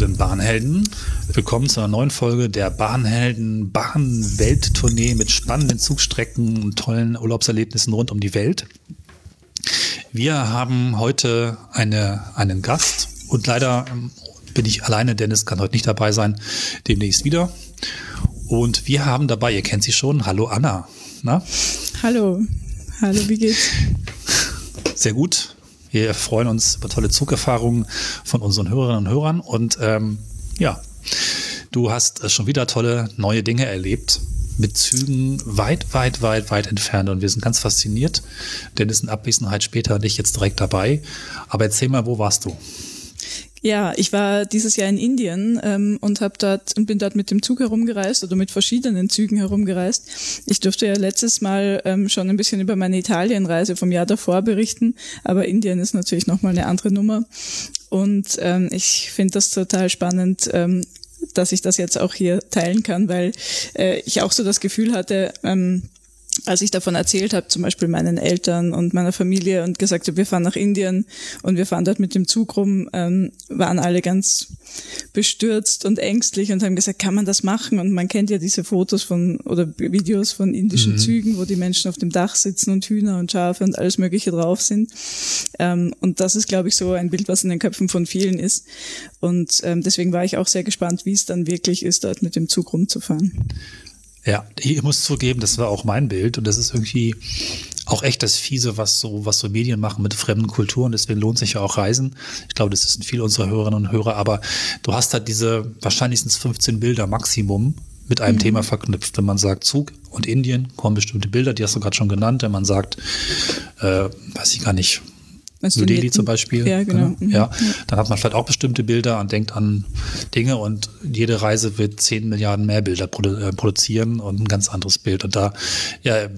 den Bahnhelden. Willkommen zu einer neuen Folge der Bahnhelden Bahnwelttournee mit spannenden Zugstrecken und tollen Urlaubserlebnissen rund um die Welt. Wir haben heute eine, einen Gast und leider ähm, bin ich alleine. Dennis kann heute nicht dabei sein, demnächst wieder. Und wir haben dabei, ihr kennt sie schon, hallo Anna. Na? Hallo, hallo, wie geht's? Sehr gut. Wir freuen uns über tolle Zugerfahrungen von unseren Hörerinnen und Hörern. Und ähm, ja, du hast schon wieder tolle neue Dinge erlebt mit Zügen weit, weit, weit, weit entfernt. Und wir sind ganz fasziniert. Dennis in Abwesenheit später nicht jetzt direkt dabei. Aber erzähl mal, wo warst du? Ja, ich war dieses Jahr in Indien ähm, und habe dort und bin dort mit dem Zug herumgereist oder mit verschiedenen Zügen herumgereist. Ich durfte ja letztes Mal ähm, schon ein bisschen über meine Italienreise vom Jahr davor berichten, aber Indien ist natürlich nochmal eine andere Nummer. Und ähm, ich finde das total spannend, ähm, dass ich das jetzt auch hier teilen kann, weil äh, ich auch so das Gefühl hatte, ähm, als ich davon erzählt habe, zum Beispiel meinen Eltern und meiner Familie und gesagt habe, wir fahren nach Indien und wir fahren dort mit dem Zug rum, ähm, waren alle ganz bestürzt und ängstlich und haben gesagt, kann man das machen? Und man kennt ja diese Fotos von oder Videos von indischen mhm. Zügen, wo die Menschen auf dem Dach sitzen und Hühner und Schafe und alles Mögliche drauf sind. Ähm, und das ist, glaube ich, so ein Bild, was in den Köpfen von vielen ist. Und ähm, deswegen war ich auch sehr gespannt, wie es dann wirklich ist, dort mit dem Zug rumzufahren. Ja, ich muss zugeben, das war auch mein Bild und das ist irgendwie auch echt das Fiese, was so, was so Medien machen mit fremden Kulturen. Deswegen lohnt sich ja auch Reisen. Ich glaube, das sind viele unserer Hörerinnen und Hörer, aber du hast halt diese wahrscheinlich sind es 15 Bilder Maximum mit einem mhm. Thema verknüpft. Wenn man sagt Zug und Indien, kommen bestimmte Bilder, die hast du gerade schon genannt. Wenn man sagt, äh, weiß ich gar nicht, New Delhi zum Beispiel. Ja, genau. genau. Ja, dann hat man vielleicht auch bestimmte Bilder und denkt an Dinge und jede Reise wird 10 Milliarden mehr Bilder produ äh, produzieren und ein ganz anderes Bild. Und da, ja,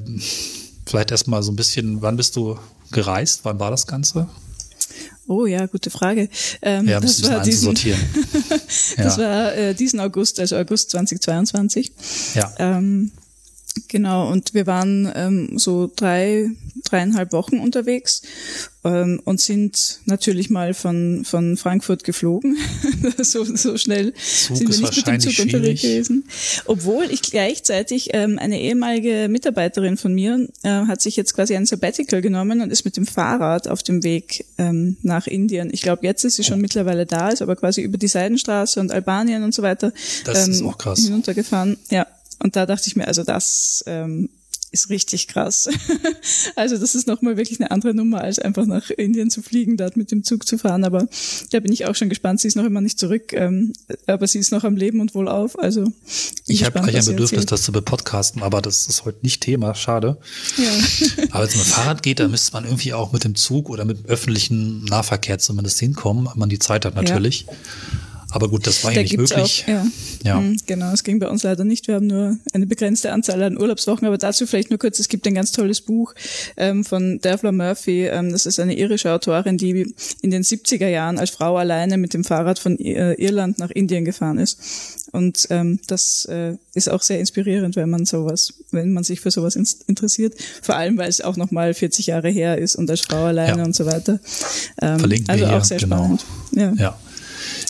vielleicht erstmal so ein bisschen, wann bist du gereist? Wann war das Ganze? Oh ja, gute Frage. Ähm, ja, das war diesen, das ja. war äh, diesen August, also August 2022. Ja. Ähm, Genau, und wir waren ähm, so drei, dreieinhalb Wochen unterwegs ähm, und sind natürlich mal von, von Frankfurt geflogen. so, so schnell Zug sind wir nicht mit dem Zug schwierig. unterwegs gewesen. Obwohl ich gleichzeitig ähm, eine ehemalige Mitarbeiterin von mir äh, hat sich jetzt quasi ein Sabbatical genommen und ist mit dem Fahrrad auf dem Weg ähm, nach Indien. Ich glaube, jetzt ist sie schon oh. mittlerweile da, ist aber quasi über die Seidenstraße und Albanien und so weiter das ähm, ist auch krass. hinuntergefahren. Ja, und da dachte ich mir, also das ähm, ist richtig krass. also das ist nochmal wirklich eine andere Nummer, als einfach nach Indien zu fliegen, dort mit dem Zug zu fahren. Aber da bin ich auch schon gespannt. Sie ist noch immer nicht zurück, ähm, aber sie ist noch am Leben und wohlauf. Also ich habe gleich ein Bedürfnis, das zu bepodcasten, aber das ist heute nicht Thema. Schade. Ja. aber wenn es mit Fahrrad geht, dann müsste man irgendwie auch mit dem Zug oder mit dem öffentlichen Nahverkehr zumindest hinkommen, wenn man die Zeit hat natürlich. Ja. Aber gut, das war ja nicht möglich. Auch, ja. ja. Mhm, genau, es ging bei uns leider nicht. Wir haben nur eine begrenzte Anzahl an Urlaubswochen. Aber dazu vielleicht nur kurz, es gibt ein ganz tolles Buch ähm, von Devla Murphy. Ähm, das ist eine irische Autorin, die in den 70er Jahren als Frau alleine mit dem Fahrrad von äh, Irland nach Indien gefahren ist. Und ähm, das äh, ist auch sehr inspirierend, wenn man sowas, wenn man sich für sowas in interessiert. Vor allem, weil es auch nochmal 40 Jahre her ist und als Frau alleine ja. und so weiter. Ähm, Verlinken also wir auch hier, sehr genau. spannend. Ja. ja.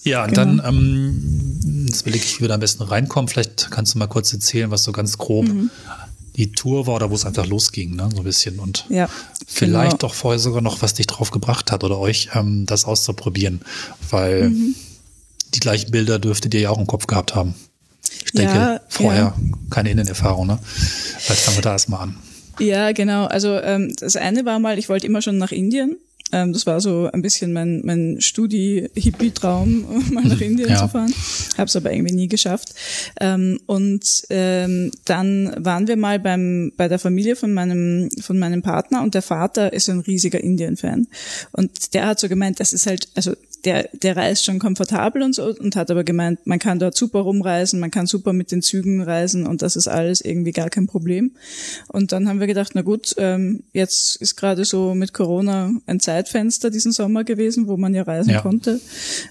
Ja, und genau. dann, ähm, jetzt will ich, wie wir da am besten reinkommen. Vielleicht kannst du mal kurz erzählen, was so ganz grob mhm. die Tour war oder wo es einfach losging, ne? so ein bisschen. Und ja, vielleicht genau. doch vorher sogar noch, was dich drauf gebracht hat oder euch, ähm, das auszuprobieren. Weil mhm. die gleichen Bilder dürftet ihr ja auch im Kopf gehabt haben. Ich denke, ja, vorher ja. keine Innenerfahrung, ne? Vielleicht fangen wir da erstmal an. Ja, genau. Also ähm, das eine war mal, ich wollte immer schon nach Indien ähm, das war so ein bisschen mein, mein Studi-Hippie-Traum, mal nach Indien ja. zu fahren. Habe es aber irgendwie nie geschafft. Ähm, und ähm, dann waren wir mal beim bei der Familie von meinem von meinem Partner und der Vater ist ein riesiger Indien-Fan und der hat so gemeint, das ist halt also der, der reist schon komfortabel und so und hat aber gemeint, man kann dort super rumreisen, man kann super mit den Zügen reisen und das ist alles irgendwie gar kein Problem. Und dann haben wir gedacht, na gut, ähm, jetzt ist gerade so mit Corona ein Zeitfenster diesen Sommer gewesen, wo man ja reisen ja. konnte.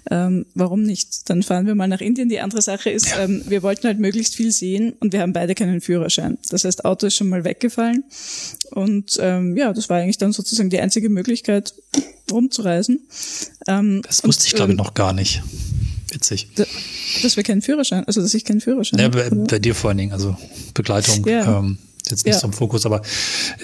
Ähm, warum nicht? Dann fahren wir mal nach Indien. Die andere Sache ist, ja. ähm, wir wollten halt möglichst viel sehen und wir haben beide keinen Führerschein. Das heißt, Auto ist schon mal weggefallen. Und ähm, ja, das war eigentlich dann sozusagen die einzige Möglichkeit, rumzureisen. Ähm, das wusste und, ich, glaube ich, ähm, noch gar nicht. Witzig. Dass wir keinen Führerschein, also dass ich keinen Führerschein Ja, bei, bei, dir vor allen Dingen, also Begleitung. Ja. Ähm, jetzt nicht ja. so im Fokus, aber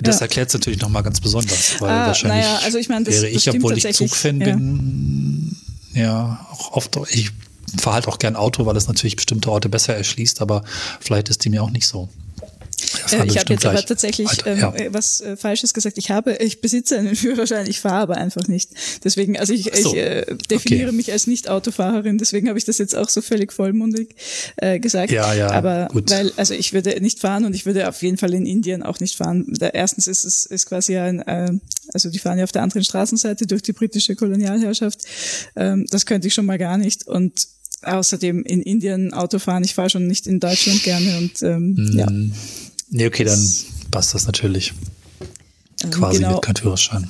das ja. erklärt es natürlich nochmal ganz besonders, weil ah, wahrscheinlich naja, also ich meine, das, wäre ich, obwohl ich Zugfan bin, ja, auch oft, ich fahre halt auch gern Auto, weil es natürlich bestimmte Orte besser erschließt, aber vielleicht ist die mir auch nicht so. Äh, ich habe jetzt aber tatsächlich Alter, ähm, ja. Äh, was äh, Falsches gesagt. Ich habe, ich besitze einen Führerschein, ich fahre aber einfach nicht. Deswegen, also ich, so. ich äh, definiere okay. mich als Nicht-Autofahrerin, deswegen habe ich das jetzt auch so völlig vollmundig äh, gesagt. Ja, ja. Aber gut. weil, also ich würde nicht fahren und ich würde auf jeden Fall in Indien auch nicht fahren. Da, erstens ist es ist quasi ein, äh, also die fahren ja auf der anderen Straßenseite durch die britische Kolonialherrschaft. Ähm, das könnte ich schon mal gar nicht. Und außerdem in Indien Autofahren, ich fahre schon nicht in Deutschland gerne und ähm, mm. ja. Nee, okay, dann passt das natürlich. Ähm, Quasi genau. mit kein Führerschein.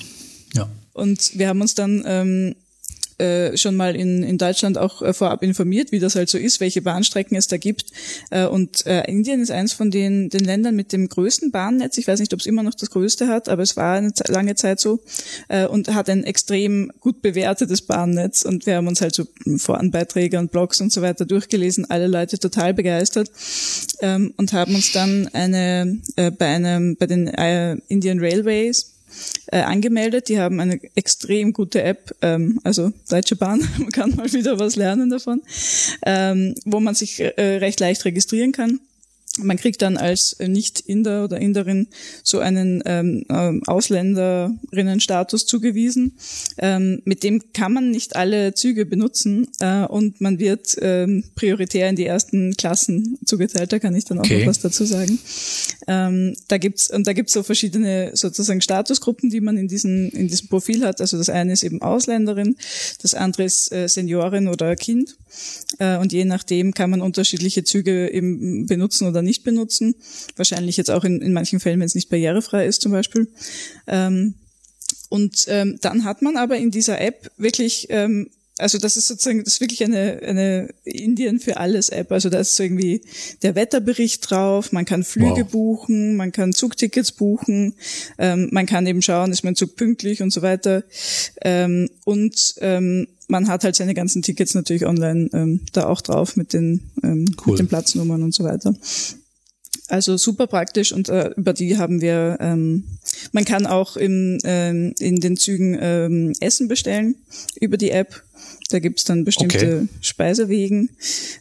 Ja. Und wir haben uns dann ähm, äh, schon mal in, in Deutschland auch äh, vorab informiert, wie das halt so ist, welche Bahnstrecken es da gibt. Äh, und äh, Indien ist eins von den, den Ländern mit dem größten Bahnnetz. Ich weiß nicht, ob es immer noch das größte hat, aber es war eine lange Zeit so äh, und hat ein extrem gut bewertetes Bahnnetz. Und wir haben uns halt so Voranbeiträge und Blogs und so weiter durchgelesen, alle Leute total begeistert ähm, und haben uns dann eine äh, bei einem bei den äh, Indian Railways äh, angemeldet. Die haben eine extrem gute App, ähm, also Deutsche Bahn, man kann mal wieder was lernen davon, ähm, wo man sich äh, recht leicht registrieren kann. Man kriegt dann als Nicht-Inder oder Inderin so einen ähm, ähm, Ausländerinnenstatus zugewiesen. Ähm, mit dem kann man nicht alle Züge benutzen äh, und man wird ähm, prioritär in die ersten Klassen zugeteilt. Da kann ich dann auch okay. noch was dazu sagen. Ähm, da gibt's und da gibt's so verschiedene sozusagen Statusgruppen, die man in diesem in diesem Profil hat. Also das eine ist eben Ausländerin, das andere ist äh, Seniorin oder Kind. Äh, und je nachdem kann man unterschiedliche Züge eben benutzen oder nicht benutzen. Wahrscheinlich jetzt auch in, in manchen Fällen, wenn es nicht barrierefrei ist zum Beispiel. Ähm, und ähm, dann hat man aber in dieser App wirklich ähm, also das ist sozusagen, das ist wirklich eine, eine Indien für alles App. Also da ist so irgendwie der Wetterbericht drauf, man kann Flüge wow. buchen, man kann Zugtickets buchen, ähm, man kann eben schauen, ist mein Zug pünktlich und so weiter. Ähm, und ähm, man hat halt seine ganzen Tickets natürlich online ähm, da auch drauf mit den, ähm, cool. mit den Platznummern und so weiter. Also super praktisch und äh, über die haben wir, ähm, man kann auch im, ähm, in den Zügen ähm, Essen bestellen über die App da gibt's dann bestimmte okay. Speisewegen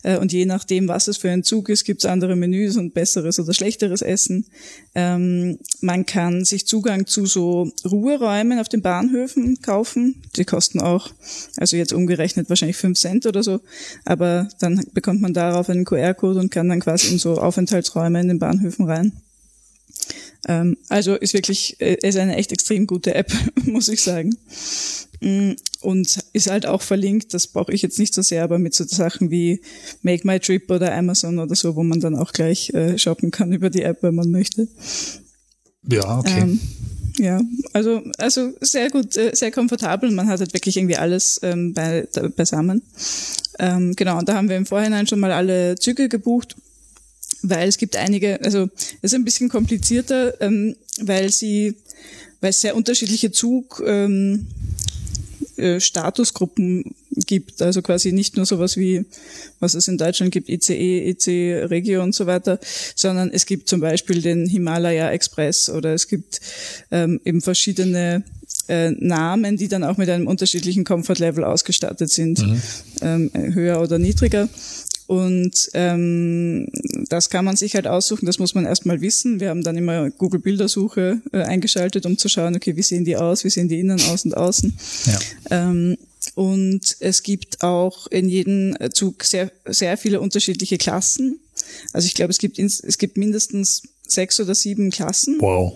äh, und je nachdem, was es für ein Zug ist, gibt's andere Menüs und besseres oder schlechteres Essen. Ähm, man kann sich Zugang zu so Ruheräumen auf den Bahnhöfen kaufen. Die kosten auch, also jetzt umgerechnet wahrscheinlich fünf Cent oder so, aber dann bekommt man darauf einen QR-Code und kann dann quasi in so Aufenthaltsräume in den Bahnhöfen rein. Ähm, also ist wirklich, äh, ist eine echt extrem gute App, muss ich sagen. Mm, und ist halt auch verlinkt, das brauche ich jetzt nicht so sehr, aber mit so Sachen wie Make My Trip oder Amazon oder so, wo man dann auch gleich äh, shoppen kann über die App, wenn man möchte. Ja, okay. Ähm, ja, also, also sehr gut, äh, sehr komfortabel. Man hat halt wirklich irgendwie alles ähm, bei, beisammen. Ähm, genau, und da haben wir im Vorhinein schon mal alle Züge gebucht weil es gibt einige, also es ist ein bisschen komplizierter, ähm, weil sie, weil es sehr unterschiedliche Zug ähm, äh, Statusgruppen gibt, also quasi nicht nur sowas wie, was es in Deutschland gibt, ICE, EC Regio und so weiter, sondern es gibt zum Beispiel den Himalaya Express oder es gibt ähm, eben verschiedene äh, Namen, die dann auch mit einem unterschiedlichen Comfort Level ausgestattet sind, mhm. ähm, höher oder niedriger. Und ähm, das kann man sich halt aussuchen, das muss man erstmal wissen. Wir haben dann immer Google Bildersuche äh, eingeschaltet, um zu schauen, okay, wie sehen die aus, wie sehen die innen aus und außen. Ja. Ähm, und es gibt auch in jedem Zug sehr, sehr viele unterschiedliche Klassen. Also ich glaube, es gibt, ins, es gibt mindestens sechs oder sieben Klassen. Wow.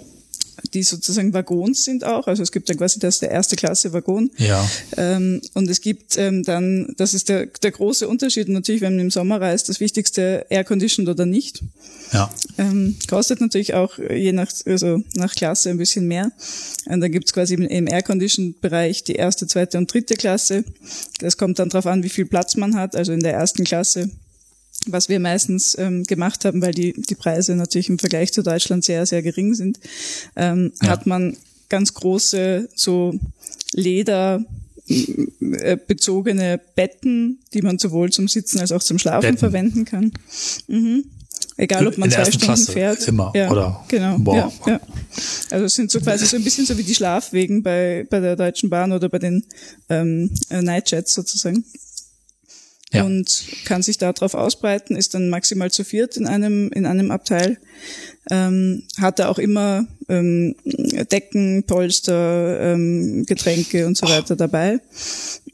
Die sozusagen Waggons sind auch. Also es gibt dann quasi das der erste Klasse Waggon. Ja. Ähm, und es gibt ähm, dann, das ist der, der große Unterschied natürlich, wenn man im Sommer reist, das wichtigste Air-Conditioned oder nicht. Ja. Ähm, kostet natürlich auch je nach, also nach Klasse ein bisschen mehr. Und dann gibt's quasi im Air-Conditioned-Bereich die erste, zweite und dritte Klasse. Das kommt dann darauf an, wie viel Platz man hat. Also in der ersten Klasse was wir meistens ähm, gemacht haben, weil die, die Preise natürlich im Vergleich zu Deutschland sehr, sehr gering sind, ähm, ja. hat man ganz große so Leder äh, bezogene Betten, die man sowohl zum Sitzen als auch zum Schlafen Betten. verwenden kann. Mhm. Egal, ob man zwei Stunden Klasse fährt. Immer, ja, oder? Genau. Ja, ja. Also es sind so quasi so ein bisschen so wie die Schlafwegen bei, bei der Deutschen Bahn oder bei den ähm, Nightjets sozusagen ja. und kann sich darauf ausbreiten, ist dann maximal zu viert in einem, in einem Abteil, ähm, hat da auch immer ähm, Decken, Polster, ähm, Getränke und so weiter dabei.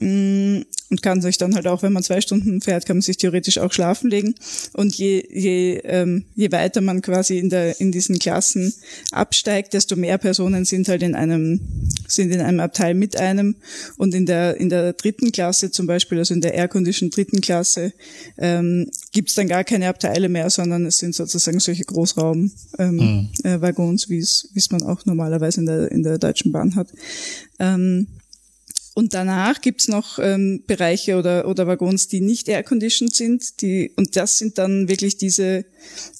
Mm, und kann sich dann halt auch, wenn man zwei Stunden fährt, kann man sich theoretisch auch schlafen legen. Und je, je, ähm, je weiter man quasi in, der, in diesen Klassen absteigt, desto mehr Personen sind halt in einem, sind in einem Abteil mit einem. Und in der, in der dritten Klasse zum Beispiel, also in der Air-Condition dritten Klasse, ähm, gibt es dann gar keine Abteile mehr, sondern es sind sozusagen solche Großraumwaggons, ähm, mhm. äh, Waggons, wie es wie es man auch normalerweise in der, in der Deutschen Bahn hat. Ähm, und danach gibt's noch ähm, Bereiche oder, oder Waggons, die nicht air-conditioned sind. Die, und das sind dann wirklich diese,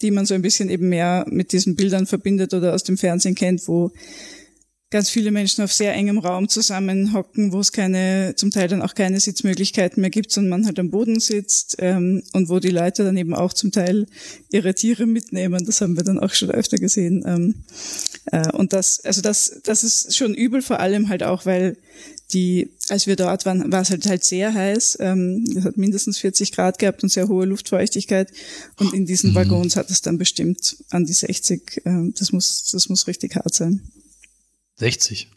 die man so ein bisschen eben mehr mit diesen Bildern verbindet oder aus dem Fernsehen kennt, wo ganz viele Menschen auf sehr engem Raum zusammenhocken, wo es keine, zum Teil dann auch keine Sitzmöglichkeiten mehr gibt, sondern man halt am Boden sitzt ähm, und wo die Leute dann eben auch zum Teil ihre Tiere mitnehmen. Das haben wir dann auch schon öfter gesehen. Ähm, äh, und das, also das, das ist schon übel, vor allem halt auch, weil die, als wir dort waren, war es halt halt sehr heiß. Ähm, es hat mindestens 40 Grad gehabt und sehr hohe Luftfeuchtigkeit. Und in diesen mhm. Waggons hat es dann bestimmt an die 60. Ähm, das muss, das muss richtig hart sein. 60.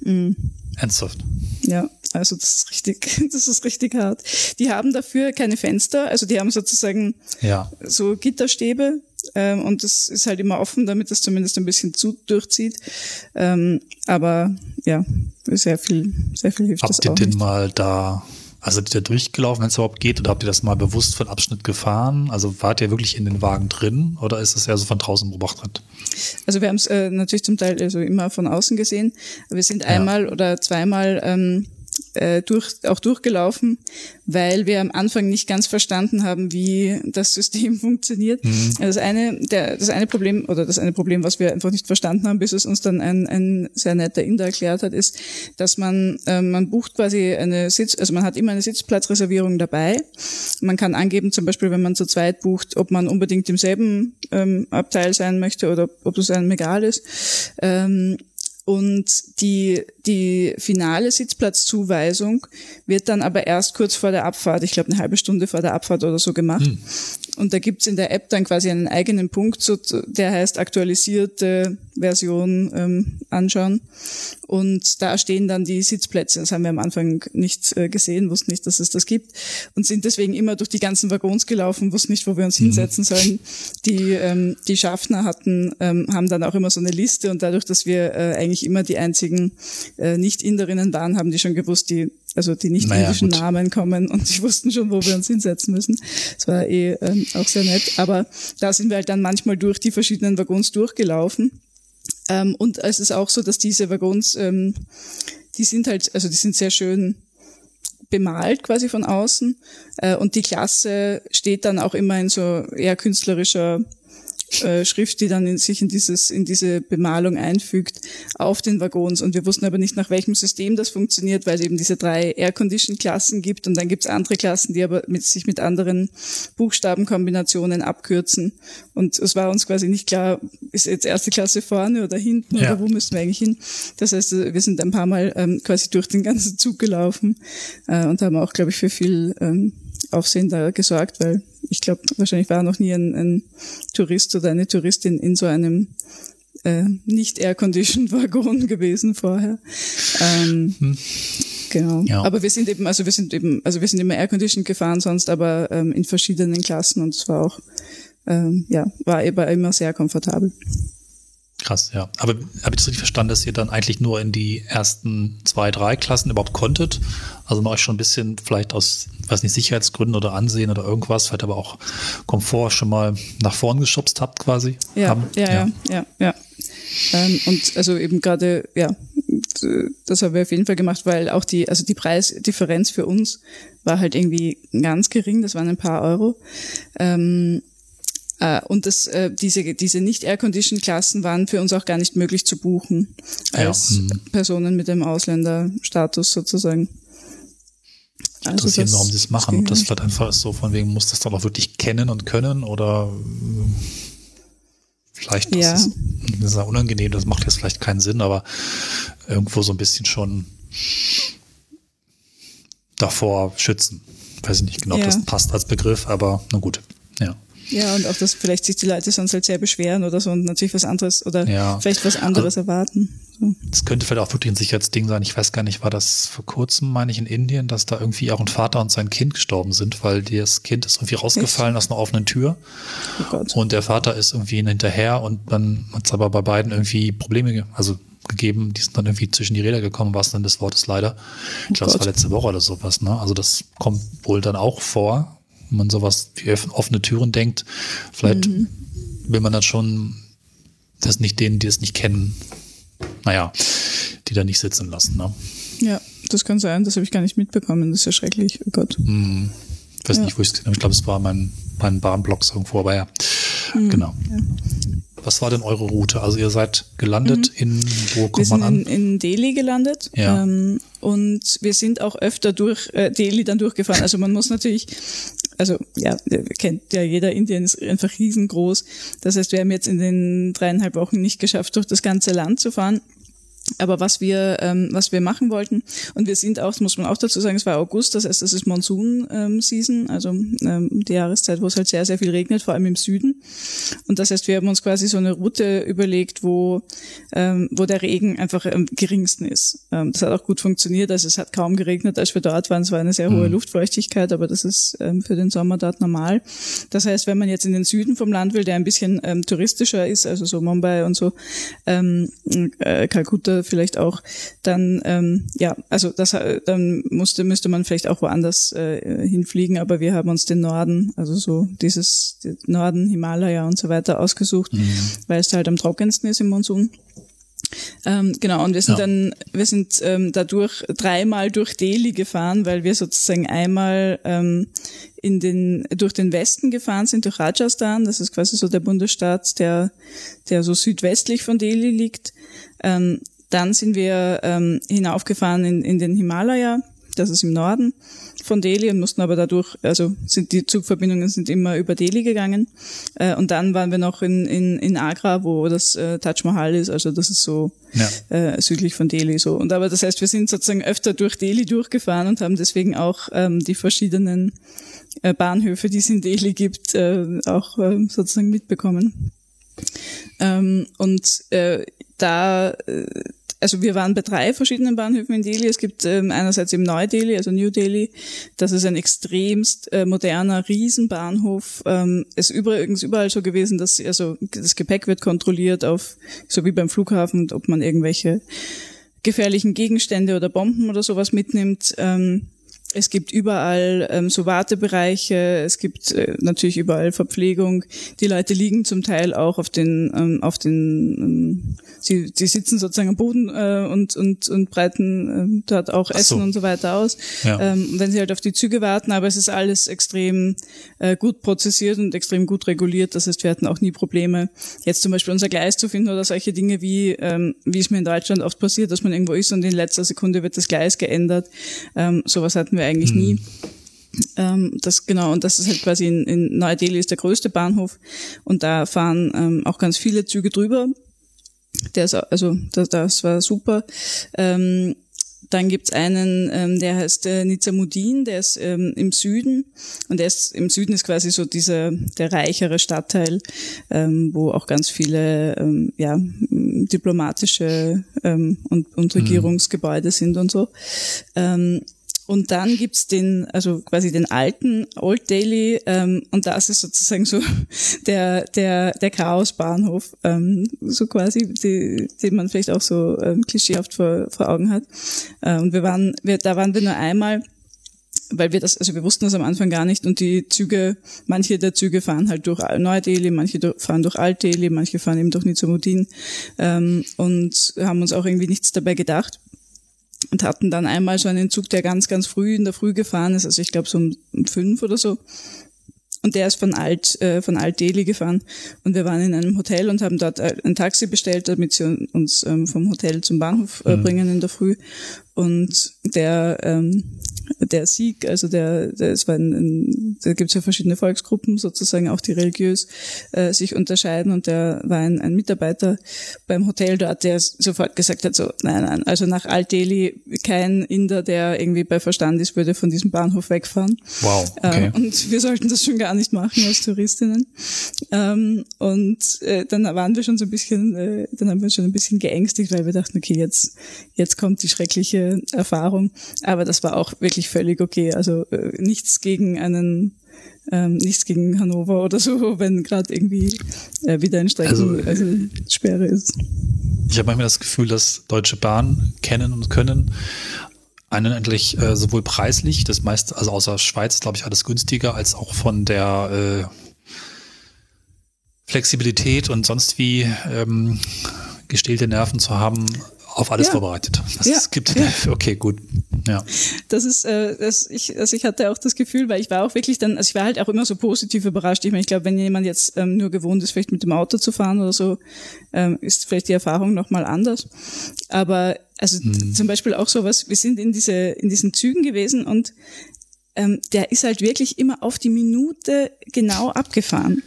Mhm. Ernsthaft. Ja, also das ist richtig, das ist richtig hart. Die haben dafür keine Fenster, also die haben sozusagen ja. so Gitterstäbe, ähm, und das ist halt immer offen, damit das zumindest ein bisschen zu durchzieht. Ähm, aber ja, sehr viel, sehr viel hilft habt das auch. Habt ihr den mal da, also ihr da durchgelaufen, wenn es überhaupt geht, oder habt ihr das mal bewusst von Abschnitt gefahren? Also wart ihr wirklich in den Wagen drin oder ist das eher so von draußen beobachtet? Also wir haben es äh, natürlich zum Teil also immer von außen gesehen. Wir sind einmal ja. oder zweimal ähm, äh, durch, auch durchgelaufen, weil wir am Anfang nicht ganz verstanden haben, wie das System funktioniert. Mhm. Das eine, der, das eine Problem oder das eine Problem, was wir einfach nicht verstanden haben, bis es uns dann ein, ein sehr netter Inder erklärt hat, ist, dass man äh, man bucht quasi eine Sitz, also man hat immer eine Sitzplatzreservierung dabei. Man kann angeben, zum Beispiel, wenn man zu zweit bucht, ob man unbedingt im selben ähm, Abteil sein möchte oder ob es einem egal ist. Ähm, und die, die finale Sitzplatzzuweisung wird dann aber erst kurz vor der Abfahrt, ich glaube eine halbe Stunde vor der Abfahrt oder so gemacht. Hm. Und da gibt's in der App dann quasi einen eigenen Punkt, so, der heißt aktualisierte Version ähm, anschauen. Und da stehen dann die Sitzplätze. Das haben wir am Anfang nicht äh, gesehen, wussten nicht, dass es das gibt. Und sind deswegen immer durch die ganzen Waggons gelaufen, wussten nicht, wo wir uns mhm. hinsetzen sollen. Die, ähm, die Schaffner hatten, ähm, haben dann auch immer so eine Liste und dadurch, dass wir äh, eigentlich immer die einzigen äh, Nicht-Inderinnen waren, haben die schon gewusst, die also die nicht indischen naja, Namen kommen und die wussten schon, wo wir uns hinsetzen müssen. Das war eh ähm, auch sehr nett. Aber da sind wir halt dann manchmal durch die verschiedenen Waggons durchgelaufen ähm, und es ist auch so, dass diese Waggons, ähm, die sind halt, also die sind sehr schön bemalt quasi von außen äh, und die Klasse steht dann auch immer in so eher künstlerischer äh, Schrift, die dann in sich in dieses in diese Bemalung einfügt auf den Waggons. Und wir wussten aber nicht, nach welchem System das funktioniert, weil es eben diese drei Air-Condition-Klassen gibt und dann gibt es andere Klassen, die aber mit, sich mit anderen Buchstabenkombinationen abkürzen. Und es war uns quasi nicht klar, ist jetzt erste Klasse vorne oder hinten ja. oder wo müssen wir eigentlich hin. Das heißt, wir sind ein paar Mal ähm, quasi durch den ganzen Zug gelaufen äh, und haben auch, glaube ich, für viel ähm, Aufsehen da gesorgt, weil ich glaube, wahrscheinlich war noch nie ein, ein, Tourist oder eine Touristin in so einem äh, nicht air-conditioned Waggon gewesen vorher. Ähm, hm. Genau. Ja. Aber wir sind eben, also wir sind eben, also wir sind immer air-conditioned gefahren sonst, aber ähm, in verschiedenen Klassen und es war auch, ähm, ja, war eben immer sehr komfortabel. Krass, ja. Aber habe ich das richtig verstanden, dass ihr dann eigentlich nur in die ersten zwei, drei Klassen überhaupt konntet? Also noch euch schon ein bisschen vielleicht aus, weiß nicht, Sicherheitsgründen oder Ansehen oder irgendwas, vielleicht aber auch Komfort schon mal nach vorn geschubst habt quasi? Ja, ja, ja, ja, ja. Ähm, und also eben gerade, ja, das haben wir auf jeden Fall gemacht, weil auch die, also die Preisdifferenz für uns war halt irgendwie ganz gering, das waren ein paar Euro. Ähm, äh, und das, äh, diese, diese nicht Air-Condition-Klassen waren für uns auch gar nicht möglich zu buchen als ja. Mhm. Personen mit dem Ausländerstatus sozusagen. Also Interessieren, das, warum sie es machen. Ob das vielleicht einfach ist so, von wegen muss das dann auch wirklich kennen und können oder vielleicht das, ja. ist, das ist ja unangenehm, das macht jetzt vielleicht keinen Sinn, aber irgendwo so ein bisschen schon davor schützen. Weiß ich nicht genau, ob ja. das passt als Begriff, aber na gut, ja. Ja, und auch, dass vielleicht sich die Leute sonst halt sehr beschweren oder so und natürlich was anderes oder ja. vielleicht was anderes also, erwarten. Das könnte vielleicht auch wirklich ein Sicherheitsding sein. Ich weiß gar nicht, war das vor kurzem, meine ich, in Indien, dass da irgendwie auch ein Vater und sein Kind gestorben sind, weil das Kind ist irgendwie rausgefallen Echt? aus einer offenen Tür. Oh und der Vater ist irgendwie hinterher und dann hat es aber bei beiden irgendwie Probleme, also gegeben, die sind dann irgendwie zwischen die Räder gekommen, was dann des Wortes leider. Ich glaube, oh das war letzte Woche oder sowas, ne? Also das kommt wohl dann auch vor, wenn man sowas wie offene Türen denkt. Vielleicht mhm. will man dann schon das nicht denen, die es nicht kennen, naja, die da nicht sitzen lassen. Ne? Ja, das kann sein, das habe ich gar nicht mitbekommen, das ist ja schrecklich, oh Gott. Hm. Ich weiß ja. nicht, wo ich es gesehen habe. Ich glaube, es war mein, mein Bahnblock irgendwo, aber ja, mhm. genau. Ja. Was war denn eure Route? Also ihr seid gelandet mhm. in, wo kommt wir man an? In, in Delhi gelandet. Ja. Ähm, und wir sind auch öfter durch äh, Delhi dann durchgefahren. Also man muss natürlich also ja, kennt ja jeder, Indien ist einfach riesengroß. Das heißt, wir haben jetzt in den dreieinhalb Wochen nicht geschafft, durch das ganze Land zu fahren. Aber was wir, ähm, was wir machen wollten, und wir sind auch, muss man auch dazu sagen, es war August, das heißt, das ist Monsun-Season, ähm, also ähm, die Jahreszeit, wo es halt sehr, sehr viel regnet, vor allem im Süden. Und das heißt, wir haben uns quasi so eine Route überlegt, wo, ähm, wo der Regen einfach am geringsten ist. Ähm, das hat auch gut funktioniert, also es hat kaum geregnet, als wir dort waren. Es war eine sehr hohe mhm. Luftfeuchtigkeit, aber das ist ähm, für den Sommer dort normal. Das heißt, wenn man jetzt in den Süden vom Land will, der ein bisschen ähm, touristischer ist, also so Mumbai und so, ähm, äh, Kalkutta vielleicht auch dann, ähm, ja, also das dann musste, müsste man vielleicht auch woanders äh, hinfliegen, aber wir haben uns den Norden, also so dieses Norden, Himalaya und so weiter ausgesucht, mhm. weil es halt am trockensten ist im Monsun. Ähm, genau, und wir sind ja. dann, wir sind ähm, dadurch dreimal durch Delhi gefahren, weil wir sozusagen einmal ähm, in den, durch den Westen gefahren sind, durch Rajasthan, das ist quasi so der Bundesstaat, der, der so südwestlich von Delhi liegt. Ähm, dann sind wir ähm, hinaufgefahren in, in den Himalaya, das ist im Norden von Delhi und mussten aber dadurch, also sind die Zugverbindungen sind immer über Delhi gegangen. Äh, und dann waren wir noch in, in, in Agra, wo das äh, Taj Mahal ist, also das ist so ja. äh, südlich von Delhi so. Und aber das heißt, wir sind sozusagen öfter durch Delhi durchgefahren und haben deswegen auch ähm, die verschiedenen äh, Bahnhöfe, die es in Delhi gibt, äh, auch äh, sozusagen mitbekommen. Ähm, und äh, da äh, also wir waren bei drei verschiedenen Bahnhöfen in Delhi. Es gibt ähm, einerseits im Neu-Delhi, also New Delhi. Das ist ein extremst äh, moderner Riesenbahnhof. Ähm, ist übrigens überall so gewesen, dass also das Gepäck wird kontrolliert auf, so wie beim Flughafen, ob man irgendwelche gefährlichen Gegenstände oder Bomben oder sowas mitnimmt. Ähm, es gibt überall ähm, so Wartebereiche, es gibt äh, natürlich überall Verpflegung. Die Leute liegen zum Teil auch auf den, ähm, auf den, ähm, sie, sie sitzen sozusagen am Boden äh, und, und, und breiten äh, dort auch Essen so. und so weiter aus, ja. ähm, wenn sie halt auf die Züge warten. Aber es ist alles extrem äh, gut prozessiert und extrem gut reguliert. Das heißt, wir hatten auch nie Probleme, jetzt zum Beispiel unser Gleis zu finden oder solche Dinge wie, ähm, wie es mir in Deutschland oft passiert, dass man irgendwo ist und in letzter Sekunde wird das Gleis geändert. Ähm, sowas hatten wir eigentlich mhm. nie. Ähm, das genau, und das ist halt quasi in, in Neu-Delhi ist der größte Bahnhof und da fahren ähm, auch ganz viele Züge drüber. Der ist, also das, das war super. Ähm, dann gibt's einen, ähm, der heißt äh, Nizamudin, der ist ähm, im Süden und der ist im Süden ist quasi so dieser der reichere Stadtteil, ähm, wo auch ganz viele ähm, ja diplomatische ähm, und, und mhm. Regierungsgebäude sind und so. Ähm, und dann gibt's den, also quasi den alten Old Daily, ähm, und das ist sozusagen so der, der, der Chaosbahnhof, ähm, so quasi, die, den man vielleicht auch so ähm, klischeehaft vor, vor Augen hat. Äh, und wir waren, wir, da waren wir nur einmal weil wir das, also wir wussten das am Anfang gar nicht und die Züge, manche der Züge fahren halt durch Neu-Delhi, manche fahren durch Alt-Delhi, manche fahren eben durch Nizamudin ähm, und haben uns auch irgendwie nichts dabei gedacht und hatten dann einmal so einen Zug, der ganz, ganz früh in der Früh gefahren ist, also ich glaube so um, um fünf oder so und der ist von Alt, äh, von Alt Delhi gefahren. Und wir waren in einem Hotel und haben dort äh, ein Taxi bestellt, damit sie uns ähm, vom Hotel zum Bahnhof äh, mhm. bringen in der Früh. Und der, ähm, der Sieg, also der, der es war ein, ein da gibt es ja verschiedene Volksgruppen sozusagen, auch die religiös äh, sich unterscheiden und der war ein, ein Mitarbeiter beim Hotel dort, der sofort gesagt hat, so, nein, nein, also nach Alt-Delhi kein Inder, der irgendwie bei Verstand ist, würde von diesem Bahnhof wegfahren. Wow. Okay. Äh, und wir sollten das schon gar nicht machen als Touristinnen. Ähm, und äh, dann waren wir schon so ein bisschen, äh, dann haben wir schon ein bisschen geängstigt, weil wir dachten, okay, jetzt, jetzt kommt die schreckliche Erfahrung. Aber das war auch wirklich völlig okay. Also äh, nichts gegen einen ähm, nichts gegen Hannover oder so, wenn gerade irgendwie äh, wieder ein Strecken, also, also Sperre ist. Ich habe manchmal das Gefühl, dass Deutsche Bahn kennen und können einen endlich äh, sowohl preislich, das meiste, also außer Schweiz, glaube ich, alles günstiger, als auch von der äh, Flexibilität und sonst wie ähm, gestählte Nerven zu haben, auf alles ja. vorbereitet. Was ja. es gibt. Okay, gut. Ja. Das ist, äh, das, ich, also ich hatte auch das Gefühl, weil ich war auch wirklich dann, also ich war halt auch immer so positiv überrascht. Ich meine, ich glaube, wenn jemand jetzt ähm, nur gewohnt ist, vielleicht mit dem Auto zu fahren oder so, ähm, ist vielleicht die Erfahrung nochmal anders. Aber also hm. zum Beispiel auch sowas, wir sind in diese, in diesen Zügen gewesen und ähm, der ist halt wirklich immer auf die Minute genau abgefahren.